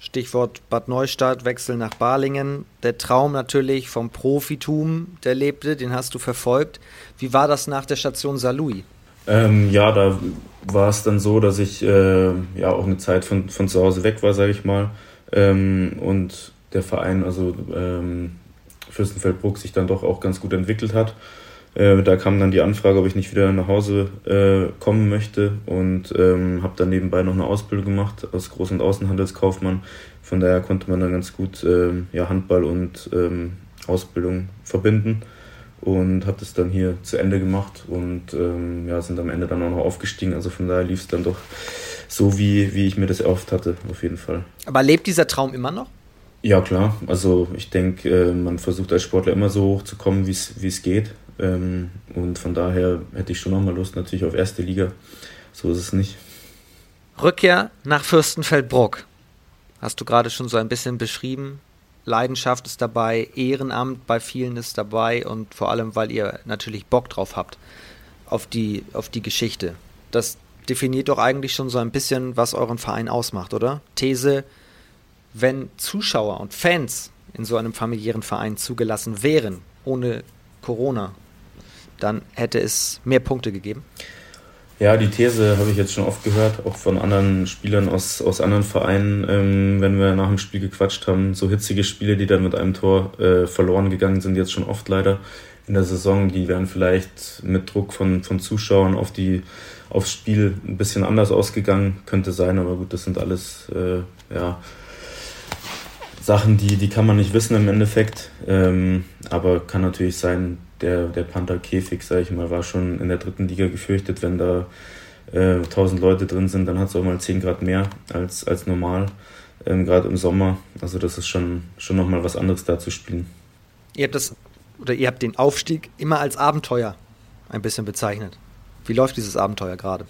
Stichwort Bad Neustadt, Wechsel nach Balingen. Der Traum natürlich vom Profitum, der lebte, den hast du verfolgt. Wie war das nach der Station Salui? Ähm, ja, da war es dann so, dass ich äh, ja auch eine Zeit von, von zu Hause weg war, sage ich mal. Ähm, und der Verein, also ähm, Fürstenfeldbruck, sich dann doch auch ganz gut entwickelt hat. Äh, da kam dann die Anfrage, ob ich nicht wieder nach Hause äh, kommen möchte und ähm, habe dann nebenbei noch eine Ausbildung gemacht als Groß- und Außenhandelskaufmann. Von daher konnte man dann ganz gut ähm, ja, Handball und ähm, Ausbildung verbinden und habe das dann hier zu Ende gemacht und ähm, ja, sind am Ende dann auch noch aufgestiegen. Also von daher lief es dann doch so, wie, wie ich mir das erhofft hatte, auf jeden Fall. Aber lebt dieser Traum immer noch? Ja, klar. Also ich denke, äh, man versucht als Sportler immer so hoch zu kommen, wie es geht. Ähm, und von daher hätte ich schon nochmal Lust natürlich auf erste Liga. So ist es nicht. Rückkehr nach Fürstenfeldbruck. Hast du gerade schon so ein bisschen beschrieben. Leidenschaft ist dabei, Ehrenamt bei vielen ist dabei und vor allem, weil ihr natürlich Bock drauf habt auf die, auf die Geschichte. Das definiert doch eigentlich schon so ein bisschen, was euren Verein ausmacht, oder? These, wenn Zuschauer und Fans in so einem familiären Verein zugelassen wären, ohne Corona, dann hätte es mehr Punkte gegeben? Ja, die These habe ich jetzt schon oft gehört, auch von anderen Spielern aus, aus anderen Vereinen, ähm, wenn wir nach dem Spiel gequatscht haben. So hitzige Spiele, die dann mit einem Tor äh, verloren gegangen sind, jetzt schon oft leider in der Saison, die wären vielleicht mit Druck von, von Zuschauern auf die, aufs Spiel ein bisschen anders ausgegangen, könnte sein, aber gut, das sind alles äh, ja, Sachen, die, die kann man nicht wissen im Endeffekt. Ähm, aber kann natürlich sein, der, der Panther-Käfig, sage ich mal, war schon in der dritten Liga gefürchtet. Wenn da äh, 1000 Leute drin sind, dann hat es auch mal 10 Grad mehr als, als normal, ähm, gerade im Sommer. Also das ist schon, schon nochmal was anderes da zu spielen. Ihr habt das, oder ihr habt den Aufstieg immer als Abenteuer ein bisschen bezeichnet. Wie läuft dieses Abenteuer gerade?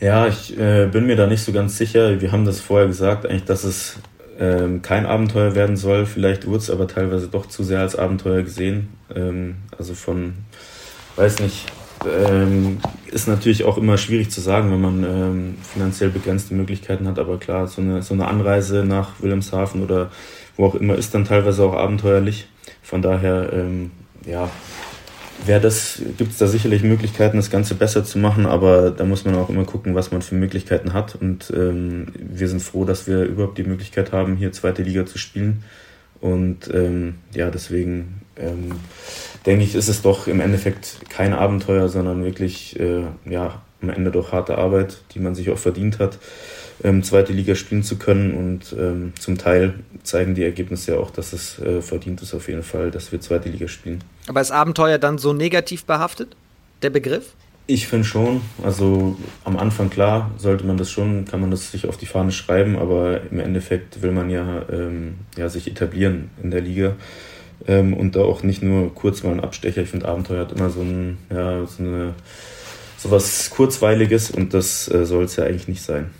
Ja, ich äh, bin mir da nicht so ganz sicher. Wir haben das vorher gesagt, eigentlich, dass es ähm, kein Abenteuer werden soll. Vielleicht wurde es aber teilweise doch zu sehr als Abenteuer gesehen. Ähm, also von, weiß nicht, ähm, ist natürlich auch immer schwierig zu sagen, wenn man ähm, finanziell begrenzte Möglichkeiten hat. Aber klar, so eine, so eine Anreise nach Wilhelmshaven oder wo auch immer ist dann teilweise auch abenteuerlich. Von daher, ähm, ja, wäre das, gibt es da sicherlich Möglichkeiten, das Ganze besser zu machen, aber da muss man auch immer gucken, was man für Möglichkeiten hat. Und ähm, wir sind froh, dass wir überhaupt die Möglichkeit haben, hier zweite Liga zu spielen. Und ähm, ja, deswegen ähm, denke ich, ist es doch im Endeffekt kein Abenteuer, sondern wirklich äh, ja, am Ende doch harte Arbeit, die man sich auch verdient hat ähm, zweite Liga spielen zu können. Und ähm, zum Teil zeigen die Ergebnisse ja auch, dass es äh, verdient ist auf jeden Fall, dass wir zweite Liga spielen. Aber ist Abenteuer dann so negativ behaftet, der Begriff? Ich finde schon. Also am Anfang klar, sollte man das schon, kann man das sich auf die Fahne schreiben, aber im Endeffekt will man ja, ähm, ja sich etablieren in der Liga. Ähm, und da auch nicht nur kurz mal ein Abstecher. Ich finde, Abenteuer hat immer so, ein, ja, so, eine, so was Kurzweiliges und das äh, soll es ja eigentlich nicht sein.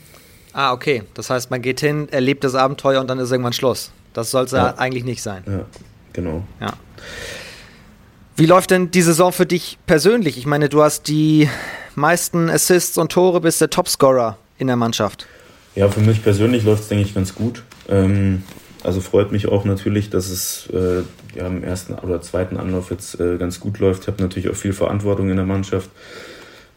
Ah, okay. Das heißt, man geht hin, erlebt das Abenteuer und dann ist irgendwann Schluss. Das soll es ja. ja. eigentlich nicht sein. Ja, genau. Ja. Wie läuft denn die Saison für dich persönlich? Ich meine, du hast die meisten Assists und Tore, bist der Topscorer in der Mannschaft. Ja, für mich persönlich läuft es, denke ich, ganz gut. Ähm, also freut mich auch natürlich, dass es äh, ja, im ersten oder zweiten Anlauf jetzt äh, ganz gut läuft. Ich habe natürlich auch viel Verantwortung in der Mannschaft.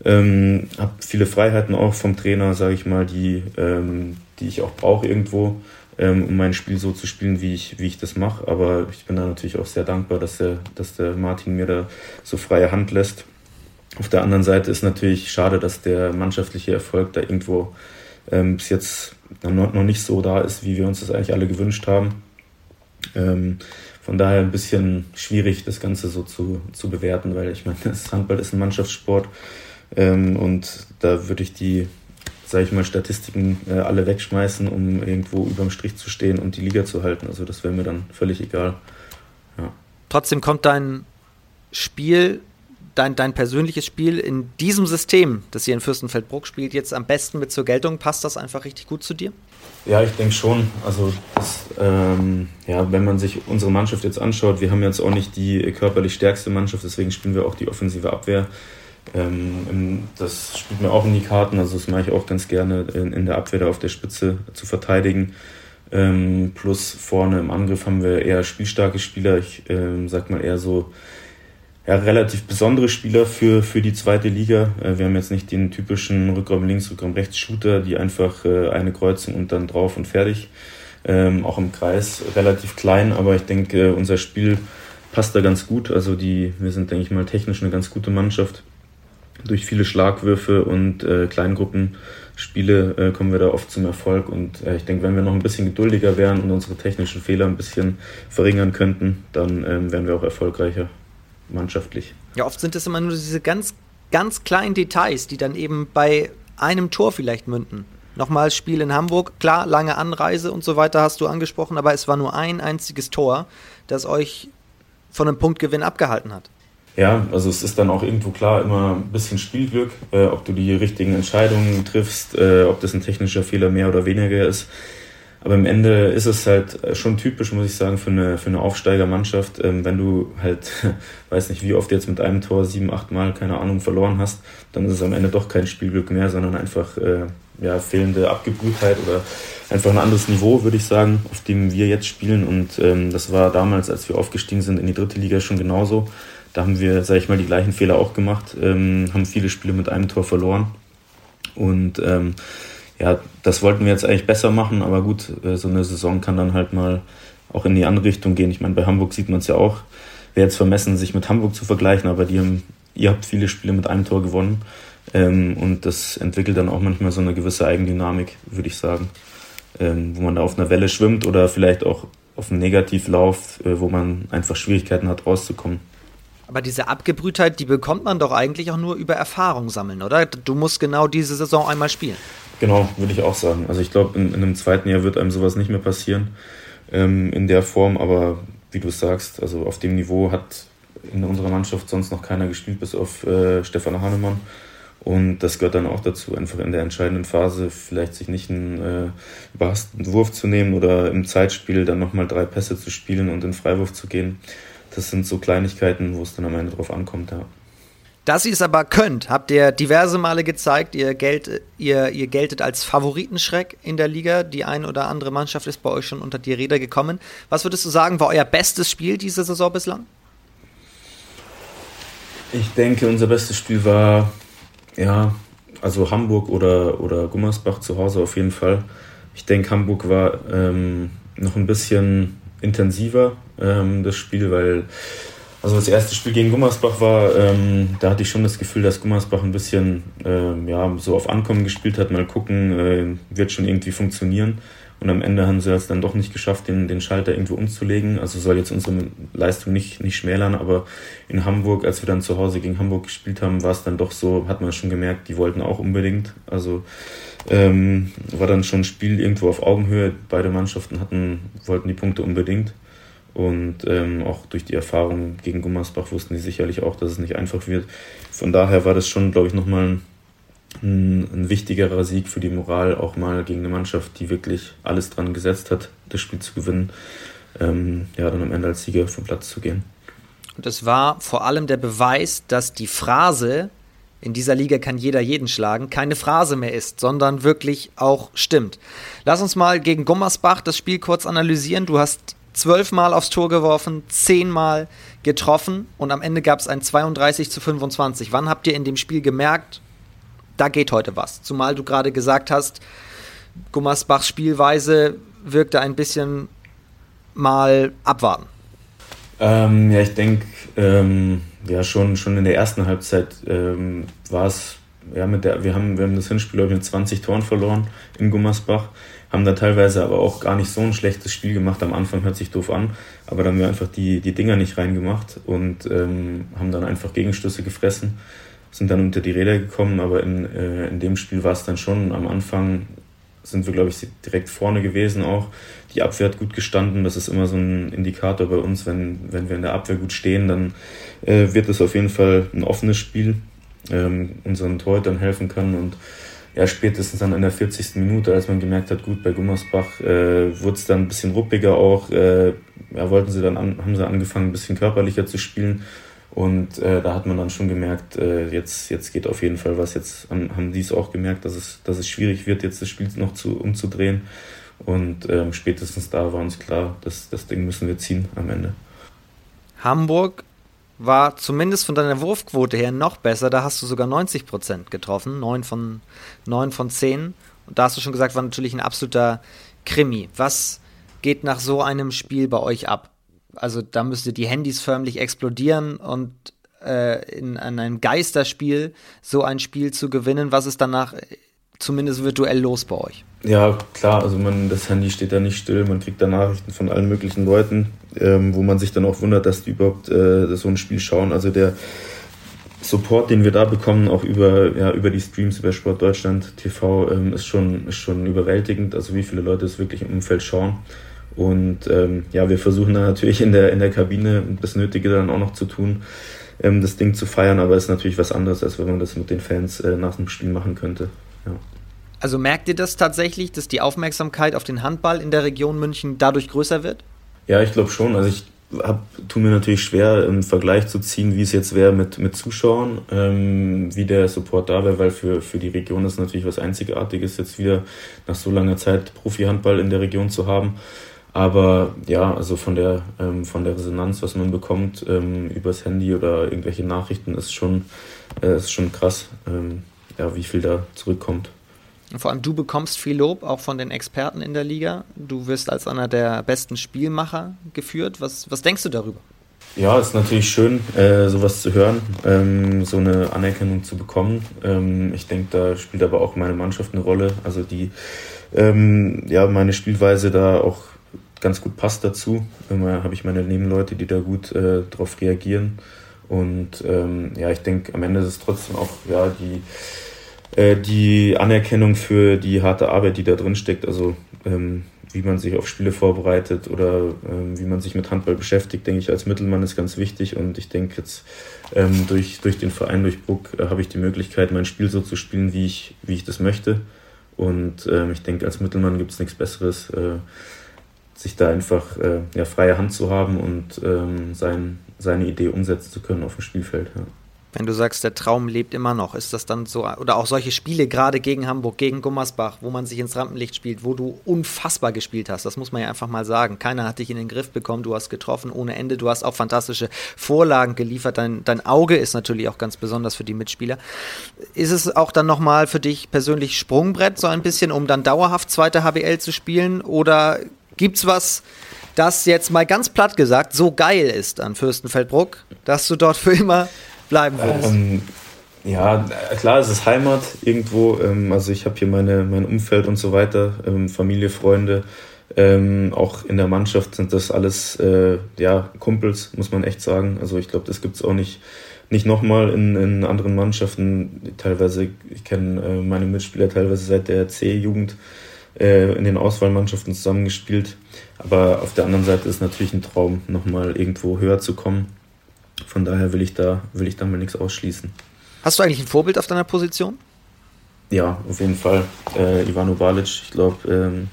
Ähm, habe viele Freiheiten auch vom Trainer, sage ich mal, die, ähm, die ich auch brauche irgendwo, ähm, um mein Spiel so zu spielen, wie ich, wie ich das mache. Aber ich bin da natürlich auch sehr dankbar, dass der, dass der Martin mir da so freie Hand lässt. Auf der anderen Seite ist natürlich schade, dass der mannschaftliche Erfolg da irgendwo ähm, bis jetzt noch nicht so da ist, wie wir uns das eigentlich alle gewünscht haben. Ähm, von daher ein bisschen schwierig, das Ganze so zu, zu bewerten, weil ich meine, das Handball ist ein Mannschaftssport ähm, und da würde ich die, sage ich mal, Statistiken äh, alle wegschmeißen, um irgendwo überm Strich zu stehen und die Liga zu halten. Also das wäre mir dann völlig egal. Ja. Trotzdem kommt dein Spiel dein, dein persönliches Spiel in diesem System, das ihr in Fürstenfeldbruck spielt, jetzt am besten mit zur Geltung? Passt das einfach richtig gut zu dir? Ja, ich denke schon. Also, das, ähm, ja, wenn man sich unsere Mannschaft jetzt anschaut, wir haben jetzt auch nicht die körperlich stärkste Mannschaft, deswegen spielen wir auch die offensive Abwehr. Ähm, das spielt mir auch in die Karten, also das mache ich auch ganz gerne in, in der Abwehr da auf der Spitze zu verteidigen. Ähm, plus vorne im Angriff haben wir eher spielstarke Spieler, ich ähm, sag mal eher so ja, relativ besondere Spieler für, für die zweite Liga. Äh, wir haben jetzt nicht den typischen Rückraum links, Rückraum rechts Shooter, die einfach äh, eine Kreuzung und dann drauf und fertig. Ähm, auch im Kreis relativ klein, aber ich denke, unser Spiel passt da ganz gut. Also die, wir sind, denke ich mal, technisch eine ganz gute Mannschaft. Durch viele Schlagwürfe und äh, Kleingruppenspiele äh, kommen wir da oft zum Erfolg. Und äh, ich denke, wenn wir noch ein bisschen geduldiger wären und unsere technischen Fehler ein bisschen verringern könnten, dann ähm, wären wir auch erfolgreicher mannschaftlich. Ja, oft sind es immer nur diese ganz, ganz kleinen Details, die dann eben bei einem Tor vielleicht münden. Nochmal Spiel in Hamburg, klar, lange Anreise und so weiter hast du angesprochen, aber es war nur ein einziges Tor, das euch von einem Punktgewinn abgehalten hat. Ja, also es ist dann auch irgendwo klar immer ein bisschen Spielglück, äh, ob du die richtigen Entscheidungen triffst, äh, ob das ein technischer Fehler mehr oder weniger ist. Aber am Ende ist es halt schon typisch, muss ich sagen, für eine, für eine Aufsteigermannschaft, ähm, wenn du halt, weiß nicht, wie oft jetzt mit einem Tor sieben, acht Mal, keine Ahnung, verloren hast, dann ist es am Ende doch kein Spielglück mehr, sondern einfach äh, ja, fehlende Abgebrühtheit oder einfach ein anderes Niveau, würde ich sagen, auf dem wir jetzt spielen. Und ähm, das war damals, als wir aufgestiegen sind in die dritte Liga, schon genauso. Da haben wir, sage ich mal, die gleichen Fehler auch gemacht, ähm, haben viele Spiele mit einem Tor verloren. Und ähm, ja, das wollten wir jetzt eigentlich besser machen, aber gut, äh, so eine Saison kann dann halt mal auch in die andere Richtung gehen. Ich meine, bei Hamburg sieht man es ja auch. Wäre jetzt vermessen, sich mit Hamburg zu vergleichen, aber die haben, ihr habt viele Spiele mit einem Tor gewonnen. Ähm, und das entwickelt dann auch manchmal so eine gewisse Eigendynamik, würde ich sagen. Ähm, wo man da auf einer Welle schwimmt oder vielleicht auch auf einem Negativlauf, äh, wo man einfach Schwierigkeiten hat, rauszukommen. Aber diese Abgebrühtheit, die bekommt man doch eigentlich auch nur über Erfahrung sammeln, oder? Du musst genau diese Saison einmal spielen. Genau, würde ich auch sagen. Also ich glaube, in, in, einem zweiten Jahr wird einem sowas nicht mehr passieren ähm, in der Form, aber wie du sagst, also auf dem Niveau hat in unserer Mannschaft sonst noch keiner gespielt, bis auf äh, Stefan Hahnemann. Und das gehört dann auch dazu, einfach in der entscheidenden Phase vielleicht sich nicht einen äh, überhasteten Wurf zu nehmen oder im Zeitspiel dann nochmal drei Pässe zu spielen und in Freiwurf zu gehen. Das sind so Kleinigkeiten, wo es dann am Ende drauf ankommt, ja. Dass ihr es aber könnt, habt ihr diverse Male gezeigt. Ihr, gelt, ihr, ihr geltet als Favoritenschreck in der Liga. Die eine oder andere Mannschaft ist bei euch schon unter die Räder gekommen. Was würdest du sagen, war euer bestes Spiel diese Saison bislang? Ich denke, unser bestes Spiel war, ja, also Hamburg oder, oder Gummersbach zu Hause auf jeden Fall. Ich denke, Hamburg war ähm, noch ein bisschen intensiver, ähm, das Spiel, weil also das erste Spiel gegen Gummersbach war, ähm, da hatte ich schon das Gefühl, dass Gummersbach ein bisschen ähm, ja, so auf Ankommen gespielt hat, mal gucken, äh, wird schon irgendwie funktionieren. Und am Ende haben sie es dann doch nicht geschafft, den, den Schalter irgendwo umzulegen. Also soll jetzt unsere Leistung nicht, nicht schmälern, aber in Hamburg, als wir dann zu Hause gegen Hamburg gespielt haben, war es dann doch so, hat man schon gemerkt, die wollten auch unbedingt. Also ähm, war dann schon ein Spiel irgendwo auf Augenhöhe. Beide Mannschaften hatten, wollten die Punkte unbedingt. Und ähm, auch durch die Erfahrung gegen Gummersbach wussten die sicherlich auch, dass es nicht einfach wird. Von daher war das schon, glaube ich, nochmal ein, ein wichtigerer Sieg für die Moral, auch mal gegen eine Mannschaft, die wirklich alles dran gesetzt hat, das Spiel zu gewinnen, ähm, ja, dann am Ende als Sieger vom Platz zu gehen. Und es war vor allem der Beweis, dass die Phrase, in dieser Liga kann jeder jeden schlagen, keine Phrase mehr ist, sondern wirklich auch stimmt. Lass uns mal gegen Gummersbach das Spiel kurz analysieren. Du hast zwölfmal aufs Tor geworfen, zehnmal getroffen und am Ende gab es ein 32 zu 25. Wann habt ihr in dem Spiel gemerkt, da geht heute was? Zumal du gerade gesagt hast, Gummersbachs Spielweise wirkte ein bisschen mal abwarten. Ähm, ja, ich denke, ähm, ja, schon, schon in der ersten Halbzeit ähm, war es, ja, mit der, wir haben, wir haben das Hinspiel, ich, mit 20 Toren verloren in Gummersbach, haben da teilweise aber auch gar nicht so ein schlechtes Spiel gemacht. Am Anfang hört sich doof an, aber dann haben wir einfach die, die Dinger nicht reingemacht und ähm, haben dann einfach Gegenstöße gefressen, sind dann unter die Räder gekommen, aber in, äh, in dem Spiel war es dann schon am Anfang sind wir, glaube ich, direkt vorne gewesen auch. Die Abwehr hat gut gestanden. Das ist immer so ein Indikator bei uns. Wenn, wenn wir in der Abwehr gut stehen, dann äh, wird es auf jeden Fall ein offenes Spiel, ähm, unseren Torhütern helfen kann. Und ja, spätestens dann in der 40. Minute, als man gemerkt hat, gut, bei Gummersbach äh, wurde es dann ein bisschen ruppiger auch. Äh, ja, wollten sie dann an, haben sie angefangen, ein bisschen körperlicher zu spielen. Und äh, da hat man dann schon gemerkt, äh, jetzt, jetzt geht auf jeden Fall was. Jetzt haben, haben die es auch gemerkt, dass es, dass es schwierig wird, jetzt das Spiel noch zu, umzudrehen. Und ähm, spätestens da war uns klar, dass das Ding müssen wir ziehen am Ende. Hamburg war zumindest von deiner Wurfquote her noch besser. Da hast du sogar 90 Prozent getroffen, 9 von, 9 von 10. Und da hast du schon gesagt, war natürlich ein absoluter Krimi. Was geht nach so einem Spiel bei euch ab? Also da müsste die Handys förmlich explodieren und äh, in, in einem Geisterspiel so ein Spiel zu gewinnen. Was ist danach zumindest virtuell los bei euch? Ja, klar, also man, das Handy steht da nicht still, man kriegt da Nachrichten von allen möglichen Leuten, ähm, wo man sich dann auch wundert, dass die überhaupt äh, so ein Spiel schauen. Also der Support, den wir da bekommen, auch über, ja, über die Streams, über Sport Deutschland TV, ähm, ist, schon, ist schon überwältigend, also wie viele Leute es wirklich im Umfeld schauen. Und ähm, ja, wir versuchen dann natürlich in der, in der Kabine das Nötige dann auch noch zu tun, ähm, das Ding zu feiern, aber es ist natürlich was anderes, als wenn man das mit den Fans äh, nach dem Spiel machen könnte. Ja. Also merkt ihr das tatsächlich, dass die Aufmerksamkeit auf den Handball in der Region München dadurch größer wird? Ja, ich glaube schon. Also ich hab, tue mir natürlich schwer, einen Vergleich zu ziehen, wie es jetzt wäre mit, mit Zuschauern, ähm, wie der Support da wäre, weil für, für die Region ist natürlich was Einzigartiges, jetzt wieder nach so langer Zeit Profi-Handball in der Region zu haben. Aber ja, also von der, ähm, von der Resonanz, was man bekommt ähm, übers Handy oder irgendwelche Nachrichten, ist schon, äh, ist schon krass, ähm, ja, wie viel da zurückkommt. Vor allem du bekommst viel Lob, auch von den Experten in der Liga. Du wirst als einer der besten Spielmacher geführt. Was, was denkst du darüber? Ja, ist natürlich schön, äh, sowas zu hören, ähm, so eine Anerkennung zu bekommen. Ähm, ich denke, da spielt aber auch meine Mannschaft eine Rolle. Also die, ähm, ja, meine Spielweise da auch ganz gut passt dazu. Immer habe ich meine Nebenleute, die da gut äh, drauf reagieren. Und ähm, ja, ich denke, am Ende ist es trotzdem auch ja, die, äh, die Anerkennung für die harte Arbeit, die da drin steckt. Also ähm, wie man sich auf Spiele vorbereitet oder ähm, wie man sich mit Handball beschäftigt, denke ich, als Mittelmann ist ganz wichtig. Und ich denke jetzt ähm, durch, durch den Verein, durch Bruck, äh, habe ich die Möglichkeit, mein Spiel so zu spielen, wie ich, wie ich das möchte. Und ähm, ich denke, als Mittelmann gibt es nichts Besseres. Äh, sich da einfach äh, ja, freie Hand zu haben und ähm, sein, seine Idee umsetzen zu können auf dem Spielfeld. Ja. Wenn du sagst, der Traum lebt immer noch, ist das dann so, oder auch solche Spiele, gerade gegen Hamburg, gegen Gummersbach, wo man sich ins Rampenlicht spielt, wo du unfassbar gespielt hast, das muss man ja einfach mal sagen. Keiner hat dich in den Griff bekommen, du hast getroffen ohne Ende, du hast auch fantastische Vorlagen geliefert, dein, dein Auge ist natürlich auch ganz besonders für die Mitspieler. Ist es auch dann nochmal für dich persönlich Sprungbrett, so ein bisschen, um dann dauerhaft zweite HBL zu spielen, oder Gibt's was, das jetzt mal ganz platt gesagt so geil ist an Fürstenfeldbruck, dass du dort für immer bleiben willst? Ähm, ja, klar, es ist Heimat irgendwo. Ähm, also ich habe hier meine, mein Umfeld und so weiter, ähm, Familie, Freunde. Ähm, auch in der Mannschaft sind das alles äh, ja, Kumpels, muss man echt sagen. Also ich glaube, das gibt es auch nicht, nicht nochmal in, in anderen Mannschaften. Teilweise, ich kenne äh, meine Mitspieler teilweise seit der C-Jugend äh, in den Auswahlmannschaften zusammengespielt. Aber auf der anderen Seite ist natürlich ein Traum, nochmal irgendwo höher zu kommen. Von daher will ich da, will ich da mal nichts ausschließen. Hast du eigentlich ein Vorbild auf deiner Position? Ja, auf jeden Fall. Äh, Ivano Balic, ich glaube, ähm,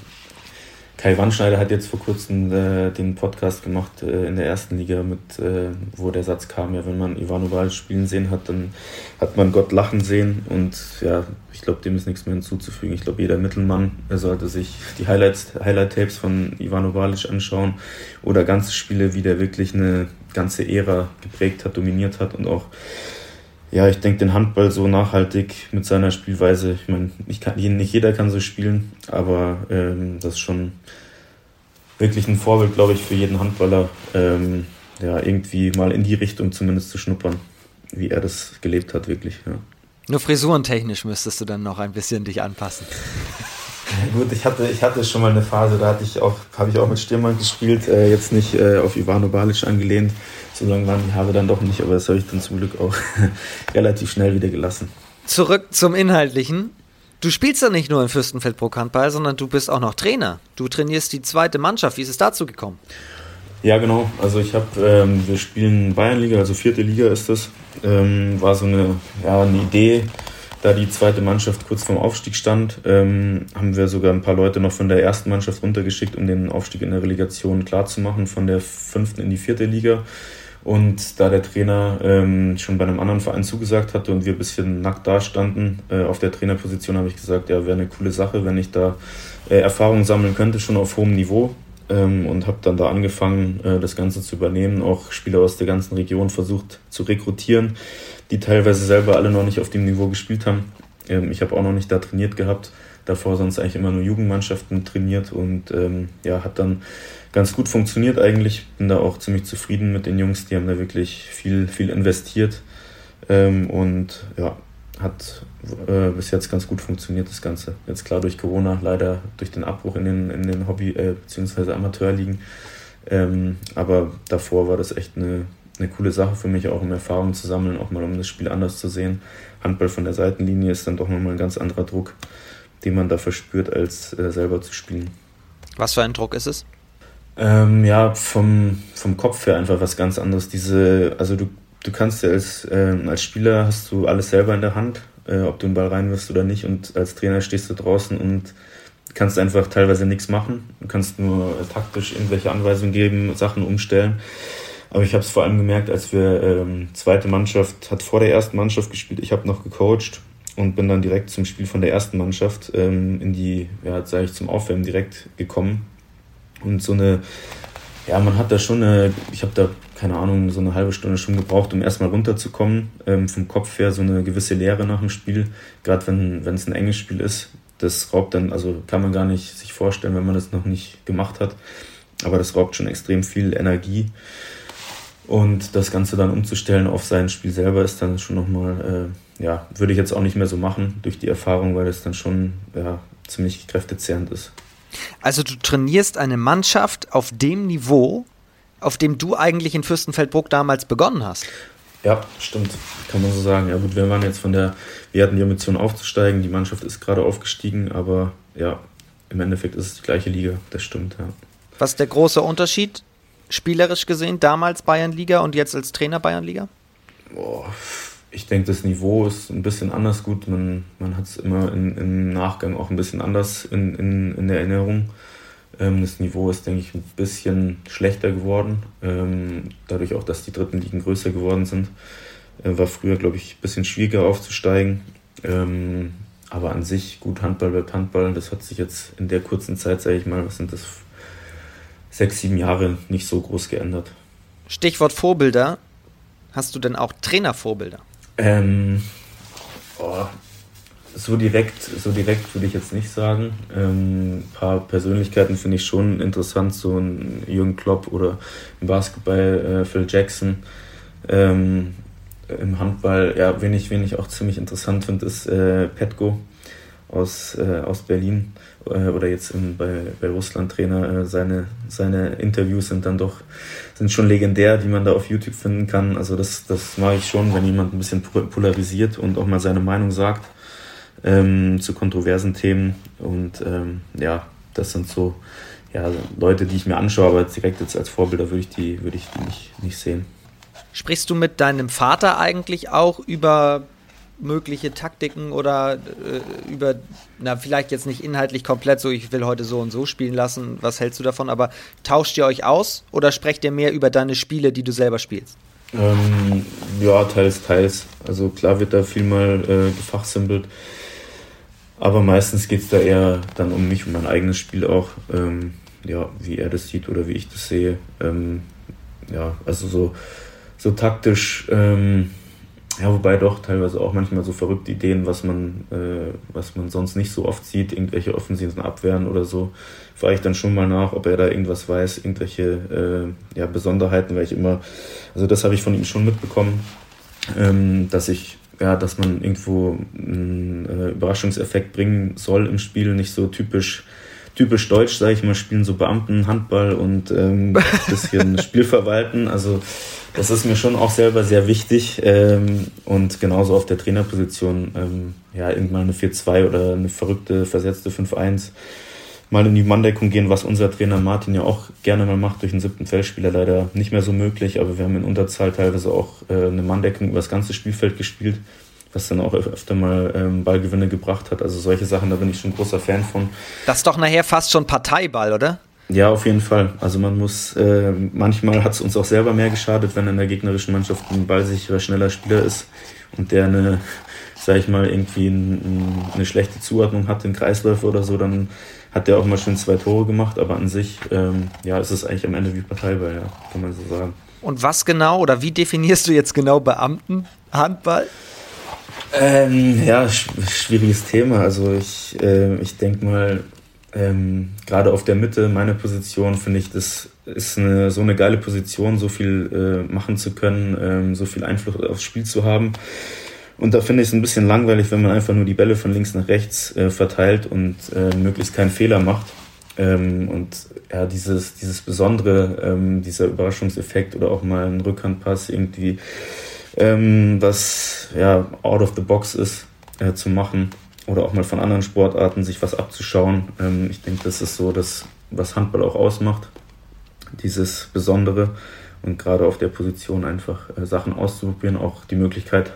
Kai Wandschneider hat jetzt vor kurzem äh, den Podcast gemacht äh, in der ersten Liga, mit, äh, wo der Satz kam, ja, wenn man Ivano Balic spielen sehen hat, dann hat man Gott lachen sehen und ja, ich glaube, dem ist nichts mehr hinzuzufügen. Ich glaube, jeder Mittelmann sollte sich die Highlights, Highlight-Tapes von Ivano Balic anschauen oder ganze Spiele, wie der wirklich eine ganze Ära geprägt hat, dominiert hat und auch ja, ich denke, den Handball so nachhaltig mit seiner Spielweise, ich meine, nicht jeder kann so spielen, aber ähm, das ist schon wirklich ein Vorbild, glaube ich, für jeden Handballer, ähm, ja, irgendwie mal in die Richtung zumindest zu schnuppern, wie er das gelebt hat, wirklich. Ja. Nur frisurentechnisch müsstest du dann noch ein bisschen dich anpassen. Gut, ich hatte, ich hatte schon mal eine Phase, da hatte ich auch, habe ich auch mit Stürmann gespielt, äh, jetzt nicht äh, auf Ivano Balic angelehnt. So lange waren die Haare dann doch nicht, aber das habe ich dann zum Glück auch relativ schnell wieder gelassen. Zurück zum Inhaltlichen. Du spielst ja nicht nur in Fürstenfeldbruck Handball, sondern du bist auch noch Trainer. Du trainierst die zweite Mannschaft. Wie ist es dazu gekommen? Ja, genau. Also ich habe, ähm, wir spielen Bayernliga, also vierte Liga ist das. Ähm, war so eine, ja, eine Idee, da die zweite Mannschaft kurz vorm Aufstieg stand, ähm, haben wir sogar ein paar Leute noch von der ersten Mannschaft runtergeschickt, um den Aufstieg in der Relegation klarzumachen, von der fünften in die vierte Liga. Und da der Trainer ähm, schon bei einem anderen Verein zugesagt hatte und wir ein bisschen nackt dastanden äh, auf der Trainerposition, habe ich gesagt, ja, wäre eine coole Sache, wenn ich da äh, Erfahrung sammeln könnte, schon auf hohem Niveau. Ähm, und habe dann da angefangen, äh, das Ganze zu übernehmen, auch Spieler aus der ganzen Region versucht zu rekrutieren die teilweise selber alle noch nicht auf dem Niveau gespielt haben. Ähm, ich habe auch noch nicht da trainiert gehabt, davor sonst eigentlich immer nur Jugendmannschaften trainiert und ähm, ja, hat dann ganz gut funktioniert eigentlich. Bin da auch ziemlich zufrieden mit den Jungs, die haben da wirklich viel, viel investiert ähm, und ja, hat äh, bis jetzt ganz gut funktioniert, das Ganze. Jetzt klar durch Corona, leider durch den Abbruch in den, in den Hobby- äh, bzw. Amateurligen. Ähm, aber davor war das echt eine, eine coole Sache für mich, auch um Erfahrungen zu sammeln, auch mal um das Spiel anders zu sehen. Handball von der Seitenlinie ist dann doch nochmal ein ganz anderer Druck, den man da verspürt, als äh, selber zu spielen. Was für ein Druck ist es? Ähm, ja, vom, vom Kopf her einfach was ganz anderes. Diese, also du, du kannst ja als, äh, als Spieler hast du alles selber in der Hand, äh, ob du einen Ball reinwirfst oder nicht. Und als Trainer stehst du draußen und kannst einfach teilweise nichts machen. Du kannst nur äh, taktisch irgendwelche Anweisungen geben, Sachen umstellen. Aber ich habe es vor allem gemerkt, als wir ähm, zweite Mannschaft hat vor der ersten Mannschaft gespielt. Ich habe noch gecoacht und bin dann direkt zum Spiel von der ersten Mannschaft ähm, in die, ja, sage ich, zum Aufwärmen direkt gekommen. Und so eine, ja, man hat da schon eine, ich habe da, keine Ahnung, so eine halbe Stunde schon gebraucht, um erstmal runterzukommen. Ähm, vom Kopf her so eine gewisse Leere nach dem Spiel, gerade wenn es ein enges Spiel ist. Das raubt dann, also kann man gar nicht sich vorstellen, wenn man das noch nicht gemacht hat. Aber das raubt schon extrem viel Energie. Und das Ganze dann umzustellen auf sein Spiel selber ist dann schon nochmal, äh, ja, würde ich jetzt auch nicht mehr so machen durch die Erfahrung, weil es dann schon ja, ziemlich kräftezehrend ist. Also du trainierst eine Mannschaft auf dem Niveau, auf dem du eigentlich in Fürstenfeldbruck damals begonnen hast. Ja, stimmt. Kann man so sagen. Ja gut, wir waren jetzt von der, wir hatten die Ambition aufzusteigen, die Mannschaft ist gerade aufgestiegen, aber ja, im Endeffekt ist es die gleiche Liga, das stimmt, ja. Was ist der große Unterschied spielerisch gesehen, damals Bayernliga und jetzt als Trainer Bayernliga? Ich denke, das Niveau ist ein bisschen anders gut. Man, man hat es immer in, im Nachgang auch ein bisschen anders in, in, in der Erinnerung. Ähm, das Niveau ist, denke ich, ein bisschen schlechter geworden. Ähm, dadurch auch, dass die dritten Ligen größer geworden sind. Äh, war früher, glaube ich, ein bisschen schwieriger aufzusteigen. Ähm, aber an sich gut Handball bleibt Handball. Das hat sich jetzt in der kurzen Zeit, sage ich mal, was sind das, sechs, sieben Jahre nicht so groß geändert. Stichwort Vorbilder. Hast du denn auch Trainervorbilder? Ähm, oh, so direkt, so direkt würde ich jetzt nicht sagen. Ähm, ein paar Persönlichkeiten finde ich schon interessant, so ein Jürgen Klopp oder im Basketball äh, Phil Jackson. Ähm, Im Handball, ja, wen ich, wen ich auch ziemlich interessant finde, ist äh, Petko aus, äh, aus Berlin äh, oder jetzt in, bei, bei Russland Trainer. Äh, seine, seine Interviews sind dann doch sind schon legendär, die man da auf YouTube finden kann. Also das, das mache ich schon, wenn jemand ein bisschen polarisiert und auch mal seine Meinung sagt ähm, zu kontroversen Themen. Und ähm, ja, das sind so ja, Leute, die ich mir anschaue, aber direkt jetzt als Vorbilder würde ich die, würde ich die nicht, nicht sehen. Sprichst du mit deinem Vater eigentlich auch über mögliche Taktiken oder äh, über, na, vielleicht jetzt nicht inhaltlich komplett so, ich will heute so und so spielen lassen, was hältst du davon, aber tauscht ihr euch aus oder sprecht ihr mehr über deine Spiele, die du selber spielst? Ähm, ja, teils, teils. Also klar wird da viel mal äh, gefachsimpelt, aber meistens geht es da eher dann um mich, um mein eigenes Spiel auch, ähm, ja, wie er das sieht oder wie ich das sehe. Ähm, ja, also so, so taktisch, ähm, Ja, wobei doch teilweise auch manchmal so verrückte Ideen, was man, äh, was man sonst nicht so oft sieht, irgendwelche offensiven Abwehren oder so, frage ich dann schon mal nach, ob er da irgendwas weiß, irgendwelche äh, ja, Besonderheiten, weil ich immer, also das habe ich von ihm schon mitbekommen, ähm, dass ich, ja, dass man irgendwo einen äh, Überraschungseffekt bringen soll im Spiel, nicht so typisch typisch deutsch, sage ich mal, spielen so Beamten, Handball und ähm, ein bisschen Spiel verwalten. Also das ist mir schon auch selber sehr wichtig. Ähm, und genauso auf der Trainerposition, ähm, ja, irgendwann eine 4-2 oder eine verrückte, versetzte 5-1 mal in die Manndeckung gehen, was unser Trainer Martin ja auch gerne mal macht, durch den siebten Feldspieler leider nicht mehr so möglich, aber wir haben in Unterzahl teilweise auch äh, eine Manndeckung über das ganze Spielfeld gespielt, was dann auch öfter mal ähm, Ballgewinne gebracht hat. Also solche Sachen, da bin ich schon großer Fan von. Das ist doch nachher fast schon Parteiball, oder? Ja, auf jeden Fall. Also man muss, äh, manchmal hat es uns auch selber mehr geschadet, wenn in der gegnerischen Mannschaft ein ballsicherer, schneller Spieler ist und der eine, sag ich mal, irgendwie ein, eine schlechte Zuordnung hat in Kreisläufe oder so, dann hat der auch mal schon zwei Tore gemacht, aber an sich, ähm, ja, ist es eigentlich am Ende wie Parteiball, ja, kann man so sagen. Und was genau oder wie definierst du jetzt genau Beamten, Handball? Ähm, ja, schwieriges Thema. Also ich, äh, ich denke mal, ähm, gerade auf der Mitte, meine Position, finde ich, das ist eine, so eine geile Position, so viel äh, machen zu können, ähm, so viel Einfluss aufs Spiel zu haben. Und da finde ich es ein bisschen langweilig, wenn man einfach nur die Bälle von links nach rechts äh, verteilt und äh, möglichst keinen Fehler macht. Ähm, und ja, dieses, dieses Besondere, ähm, dieser Überraschungseffekt oder auch mal ein Rückhandpass irgendwie, ähm, was ja out of the box ist, äh, zu machen oder auch mal von anderen Sportarten sich was abzuschauen. Ähm, ich denke, das ist so das, was Handball auch ausmacht, dieses Besondere und gerade auf der Position einfach äh, Sachen auszuprobieren, auch die Möglichkeit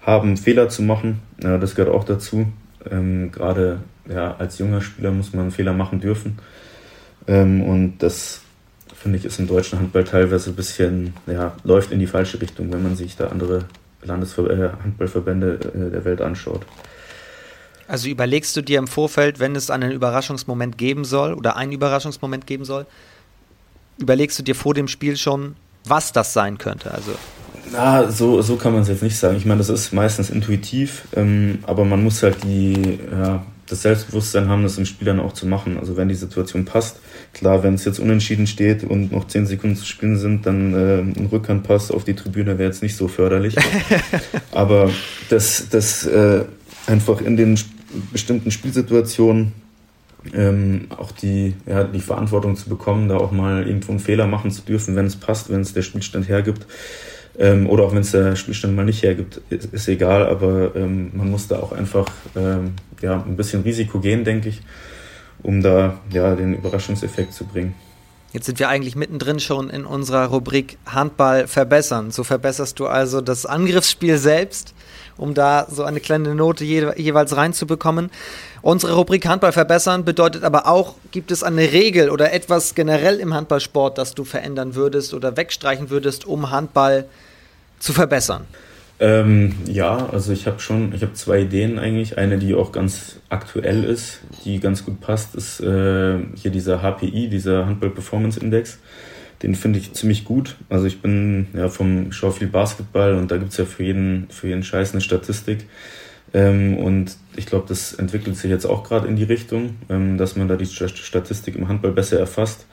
haben, Fehler zu machen. Ja, das gehört auch dazu. Ähm, gerade ja, als junger Spieler muss man Fehler machen dürfen. Ähm, und das finde ich ist im deutschen Handball teilweise ein bisschen, ja, läuft in die falsche Richtung, wenn man sich da andere Landeshandballverbände äh, der Welt anschaut. Also überlegst du dir im Vorfeld, wenn es einen Überraschungsmoment geben soll oder einen Überraschungsmoment geben soll, überlegst du dir vor dem Spiel schon, was das sein könnte? Also na, so, so kann man es jetzt nicht sagen. Ich meine, das ist meistens intuitiv, ähm, aber man muss halt die, ja, das Selbstbewusstsein haben, das im Spiel dann auch zu machen. Also wenn die Situation passt, klar, wenn es jetzt unentschieden steht und noch zehn Sekunden zu spielen sind, dann äh, ein Rückhandpass auf die Tribüne wäre jetzt nicht so förderlich. aber das, das äh, einfach in den bestimmten Spielsituationen ähm, auch die, ja, die Verantwortung zu bekommen, da auch mal irgendwo einen Fehler machen zu dürfen, wenn es passt, wenn es der Spielstand hergibt. Ähm, oder auch wenn es der Spielstand mal nicht hergibt, ist, ist egal, aber ähm, man muss da auch einfach ähm, ja, ein bisschen Risiko gehen, denke ich, um da ja, den Überraschungseffekt zu bringen. Jetzt sind wir eigentlich mittendrin schon in unserer Rubrik Handball verbessern. So verbesserst du also das Angriffsspiel selbst, um da so eine kleine Note je, jeweils reinzubekommen. Unsere Rubrik Handball verbessern bedeutet aber auch, gibt es eine Regel oder etwas generell im Handballsport, das du verändern würdest oder wegstreichen würdest, um Handball zu verbessern? Ähm, ja, also ich habe schon, ich habe zwei Ideen eigentlich. Eine, die auch ganz aktuell ist, die ganz gut passt, ist äh, hier dieser HPI, dieser Handball Performance Index. Den finde ich ziemlich gut. Also ich bin ja vom Schau viel Basketball und da gibt es ja für jeden, für jeden Scheiß eine Statistik. Ähm, und ich glaube, das entwickelt sich jetzt auch gerade in die Richtung, ähm, dass man da die Statistik im Handball besser erfasst.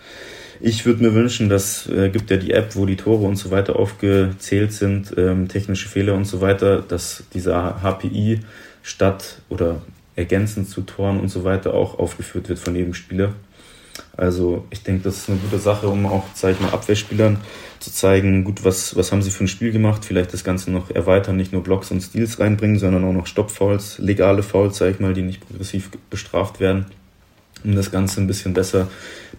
Ich würde mir wünschen, dass äh, gibt ja die App, wo die Tore und so weiter aufgezählt sind, ähm, technische Fehler und so weiter, dass dieser HPI statt oder ergänzend zu Toren und so weiter auch aufgeführt wird von jedem Spieler. Also ich denke, das ist eine gute Sache, um auch, sage ich mal, Abwehrspielern zu zeigen, gut, was, was haben sie für ein Spiel gemacht, vielleicht das Ganze noch erweitern, nicht nur Blocks und Steals reinbringen, sondern auch noch Stoppfouls, legale Fouls, sage ich mal, die nicht progressiv bestraft werden, um das Ganze ein bisschen besser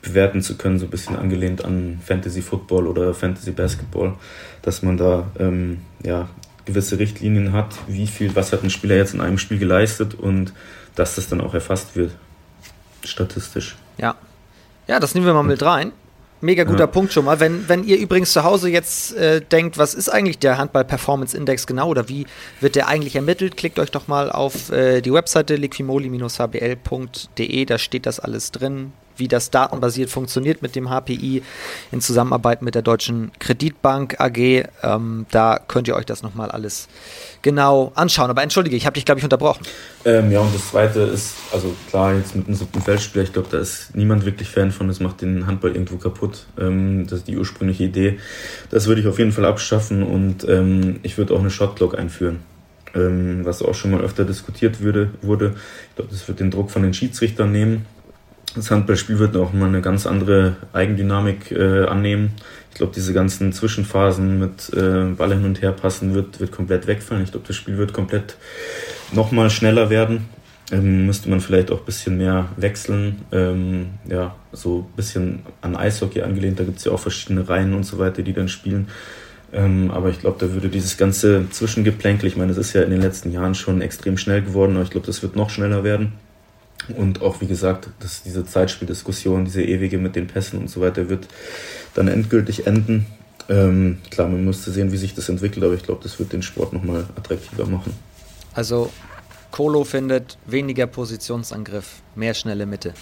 bewerten zu können, so ein bisschen angelehnt an Fantasy Football oder Fantasy Basketball, dass man da ähm, ja, gewisse Richtlinien hat, wie viel, was hat ein Spieler jetzt in einem Spiel geleistet und dass das dann auch erfasst wird, statistisch. Ja, ja, das nehmen wir mal mit rein. Mega guter ja. Punkt schon mal. Wenn, wenn ihr übrigens zu Hause jetzt äh, denkt, was ist eigentlich der Handball-Performance-Index genau oder wie wird der eigentlich ermittelt, klickt euch doch mal auf äh, die Webseite liquimoli-hbl.de, da steht das alles drin wie das datenbasiert funktioniert mit dem HPI in Zusammenarbeit mit der Deutschen Kreditbank AG. Ähm, da könnt ihr euch das nochmal alles genau anschauen. Aber entschuldige, ich habe dich, glaube ich, unterbrochen. Ähm, ja, und das Zweite ist, also klar, jetzt mit dem siebten Feldspieler, ich glaube, da ist niemand wirklich Fan von, das macht den Handball irgendwo kaputt. Ähm, das ist die ursprüngliche Idee. Das würde ich auf jeden Fall abschaffen und ähm, ich würde auch eine Shotclock einführen. Ähm, was auch schon mal öfter diskutiert würde, wurde. Ich glaube, das wird den Druck von den Schiedsrichtern nehmen. Das Handballspiel wird auch mal eine ganz andere Eigendynamik äh, annehmen. Ich glaube, diese ganzen Zwischenphasen mit äh, Ball hin und her passen wird, wird komplett wegfallen. Ich glaube, das Spiel wird komplett nochmal schneller werden. Ähm, müsste man vielleicht auch ein bisschen mehr wechseln. Ähm, ja, so ein bisschen an Eishockey angelehnt. Da gibt es ja auch verschiedene Reihen und so weiter, die dann spielen. Ähm, aber ich glaube, da würde dieses ganze Zwischengeplänkel, ich meine, es ist ja in den letzten Jahren schon extrem schnell geworden, aber ich glaube, das wird noch schneller werden. Und auch, wie gesagt, dass diese Zeitspieldiskussion, diese ewige mit den Pässen und so weiter, wird dann endgültig enden. Ähm, klar, man müsste sehen, wie sich das entwickelt, aber ich glaube, das wird den Sport nochmal attraktiver machen. Also, Kolo findet weniger Positionsangriff, mehr schnelle Mitte.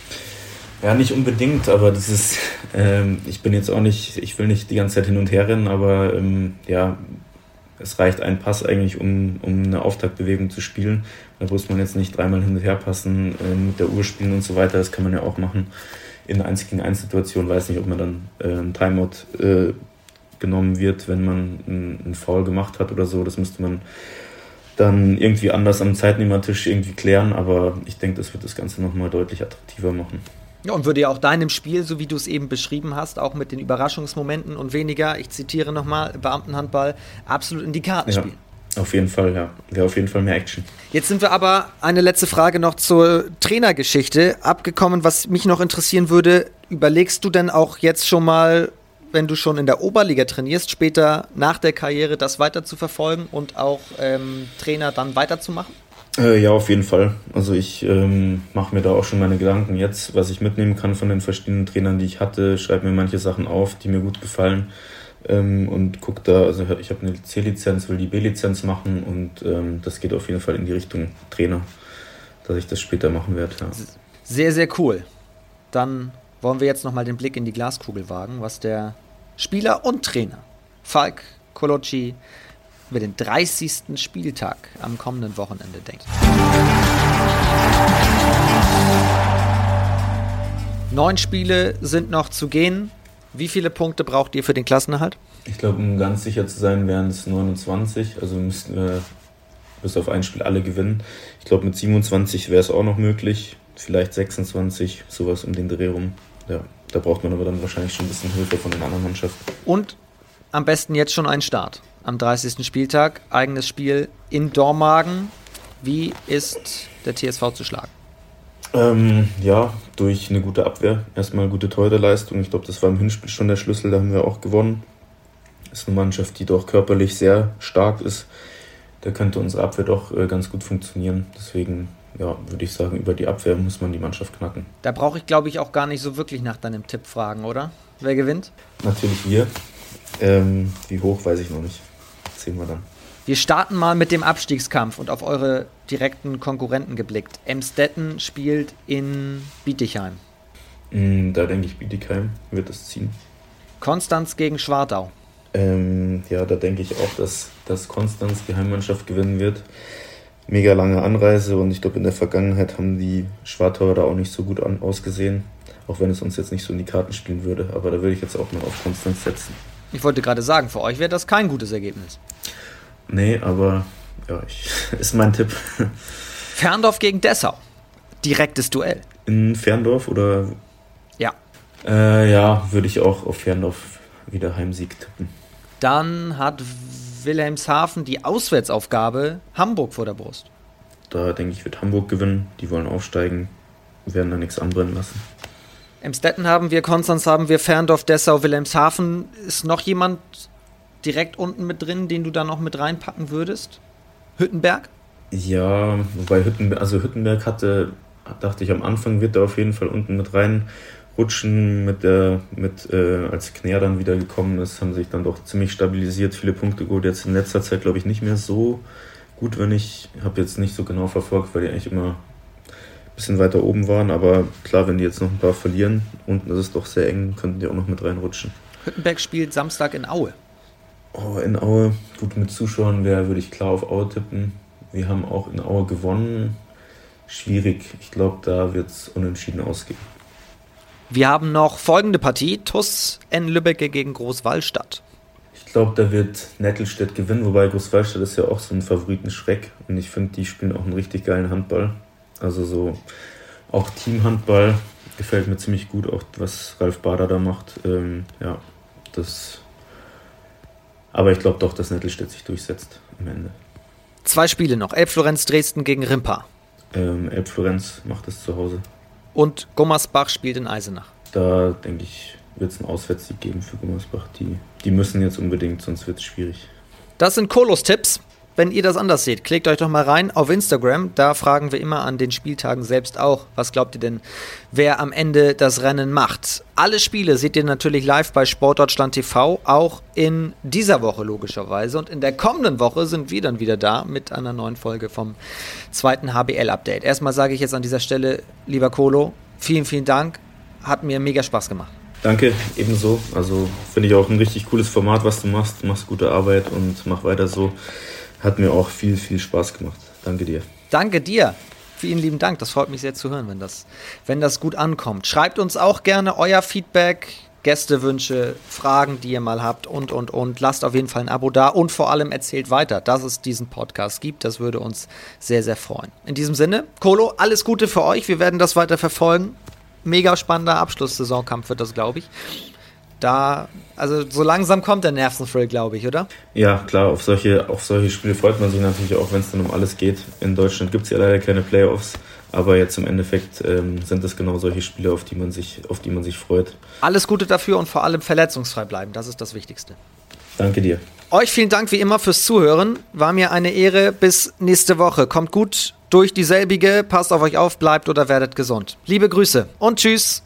Ja, nicht unbedingt, aber das ist, ähm, ich bin jetzt auch nicht, ich will nicht die ganze Zeit hin und her rennen, aber ähm, ja, es reicht ein Pass eigentlich, um, um eine Auftaktbewegung zu spielen. Da muss man jetzt nicht dreimal hin und her passen, äh, mit der Uhr spielen und so weiter. Das kann man ja auch machen in 1 gegen 1 Situationen. Weiß nicht, ob man dann äh, ein Timeout äh, genommen wird, wenn man einen Foul gemacht hat oder so. Das müsste man dann irgendwie anders am Zeitnehmertisch irgendwie klären. Aber ich denke, das wird das Ganze nochmal deutlich attraktiver machen. Ja, und würde ja auch deinem Spiel, so wie du es eben beschrieben hast, auch mit den Überraschungsmomenten und weniger, ich zitiere nochmal, Beamtenhandball, absolut in die Karten ja, spielen. Auf jeden Fall, ja. Wäre auf jeden Fall mehr Action. Jetzt sind wir aber eine letzte Frage noch zur Trainergeschichte abgekommen. Was mich noch interessieren würde, überlegst du denn auch jetzt schon mal, wenn du schon in der Oberliga trainierst, später nach der Karriere das weiter zu verfolgen und auch ähm, Trainer dann weiterzumachen? Äh, ja, auf jeden Fall. Also ich ähm, mache mir da auch schon meine Gedanken jetzt, was ich mitnehmen kann von den verschiedenen Trainern, die ich hatte. Schreibe mir manche Sachen auf, die mir gut gefallen. Ähm, und gucke da, also ich habe eine C-Lizenz, will die B-Lizenz machen und ähm, das geht auf jeden Fall in die Richtung Trainer, dass ich das später machen werde. Ja. Sehr, sehr cool. Dann wollen wir jetzt nochmal den Blick in die Glaskugel wagen, was der Spieler und Trainer Falk Kolocci über den 30. Spieltag am kommenden Wochenende denkt. Neun Spiele sind noch zu gehen. Wie viele Punkte braucht ihr für den Klassenerhalt? Ich glaube, um ganz sicher zu sein, wären es 29. Also müssten wir bis auf ein Spiel alle gewinnen. Ich glaube, mit 27 wäre es auch noch möglich. Vielleicht 26, sowas um den Dreh rum. Ja, da braucht man aber dann wahrscheinlich schon ein bisschen Hilfe von den anderen Mannschaften. Und am besten jetzt schon einen Start am 30. Spieltag. Eigenes Spiel in Dormagen. Wie ist der TSV zu schlagen? Ähm, ja, durch eine gute Abwehr. Erstmal gute Torhüterleistung. Ich glaube, das war im Hinspiel schon der Schlüssel, da haben wir auch gewonnen. Ist eine Mannschaft, die doch körperlich sehr stark ist. Da könnte unsere Abwehr doch äh, ganz gut funktionieren. Deswegen ja, würde ich sagen, über die Abwehr muss man die Mannschaft knacken. Da brauche ich, glaube ich, auch gar nicht so wirklich nach deinem Tipp fragen, oder? Wer gewinnt? Natürlich wir. Ähm, wie hoch, weiß ich noch nicht sehen wir dann. Wir starten mal mit dem Abstiegskampf und auf eure direkten Konkurrenten geblickt. Emstetten spielt in Bietigheim. Mm, da denke ich, Bietigheim wird es ziehen. Konstanz gegen Schwartau. Ähm, ja, da denke ich auch, dass, dass Konstanz die Heimmannschaft gewinnen wird. Mega lange Anreise und ich glaube, in der Vergangenheit haben die Schwartauer da auch nicht so gut an, ausgesehen. Auch wenn es uns jetzt nicht so in die Karten spielen würde. Aber da würde ich jetzt auch mal auf Konstanz setzen. Ich wollte gerade sagen, für euch wäre das kein gutes Ergebnis. Nee, aber ja, ich, ist mein Tipp. Ferndorf gegen Dessau. Direktes Duell. In Ferndorf oder? Ja. Äh, ja, würde ich auch auf Ferndorf wieder Heimsieg tippen. Dann hat Wilhelmshaven die Auswärtsaufgabe Hamburg vor der Brust. Da denke ich, wird Hamburg gewinnen. Die wollen aufsteigen, werden da nichts anbrennen lassen. Emstetten haben wir, Konstanz haben wir, Ferndorf, Dessau, Wilhelmshaven. Ist noch jemand direkt unten mit drin, den du da noch mit reinpacken würdest? Hüttenberg? Ja, wobei Hüttenberg, also Hüttenberg hatte, dachte ich am Anfang wird er auf jeden Fall unten mit reinrutschen. Mit der, mit, äh, als Knär dann wieder gekommen ist, haben sich dann doch ziemlich stabilisiert, viele Punkte geholt. Jetzt in letzter Zeit glaube ich nicht mehr so gut, wenn ich, habe jetzt nicht so genau verfolgt, weil die eigentlich immer bisschen weiter oben waren. Aber klar, wenn die jetzt noch ein paar verlieren, unten ist es doch sehr eng, könnten die auch noch mit reinrutschen. Hüttenberg spielt Samstag in Aue. Oh, in Aue, gut mit Zuschauern wäre, würde ich klar auf Aue tippen. Wir haben auch in Aue gewonnen. Schwierig. Ich glaube, da wird es unentschieden ausgehen. Wir haben noch folgende Partie: TUS N Lübbecke gegen Großwallstadt. Ich glaube, da wird Nettelstedt gewinnen, wobei Großwallstadt ist ja auch so ein Favoritenschreck. Und ich finde, die spielen auch einen richtig geilen Handball. Also so auch Teamhandball gefällt mir ziemlich gut, auch was Ralf Bader da macht. Ähm, ja, das. Aber ich glaube doch, dass Nettelstedt sich durchsetzt am Ende. Zwei Spiele noch. Elbflorenz Dresden gegen Rimpa. Ähm, Elbflorenz macht es zu Hause. Und Gummersbach spielt in Eisenach. Da denke ich, wird es einen Auswärtssieg geben für Gummersbach. Die, die müssen jetzt unbedingt, sonst wird es schwierig. Das sind Kolos Tipps. Wenn ihr das anders seht, klickt euch doch mal rein auf Instagram. Da fragen wir immer an den Spieltagen selbst auch, was glaubt ihr denn, wer am Ende das Rennen macht? Alle Spiele seht ihr natürlich live bei Sportdeutschland TV, auch in dieser Woche logischerweise. Und in der kommenden Woche sind wir dann wieder da mit einer neuen Folge vom zweiten HBL-Update. Erstmal sage ich jetzt an dieser Stelle, lieber Kolo, vielen, vielen Dank. Hat mir mega Spaß gemacht. Danke, ebenso. Also finde ich auch ein richtig cooles Format, was du machst. Du machst gute Arbeit und mach weiter so. Hat mir auch viel, viel Spaß gemacht. Danke dir. Danke dir. Vielen lieben Dank. Das freut mich sehr zu hören, wenn das, wenn das gut ankommt. Schreibt uns auch gerne euer Feedback, Gästewünsche, Fragen, die ihr mal habt und, und, und. Lasst auf jeden Fall ein Abo da und vor allem erzählt weiter, dass es diesen Podcast gibt. Das würde uns sehr, sehr freuen. In diesem Sinne, Kolo, alles Gute für euch. Wir werden das weiter verfolgen. Mega spannender Abschlusssaisonkampf wird das, glaube ich da, also so langsam kommt der Nerventhrill, glaube ich, oder? Ja, klar, auf solche, auf solche Spiele freut man sich natürlich auch, wenn es dann um alles geht. In Deutschland gibt es ja leider keine Playoffs, aber jetzt im Endeffekt ähm, sind es genau solche Spiele, auf die, man sich, auf die man sich freut. Alles Gute dafür und vor allem verletzungsfrei bleiben, das ist das Wichtigste. Danke dir. Euch vielen Dank wie immer fürs Zuhören. War mir eine Ehre. Bis nächste Woche. Kommt gut durch dieselbige, passt auf euch auf, bleibt oder werdet gesund. Liebe Grüße und tschüss.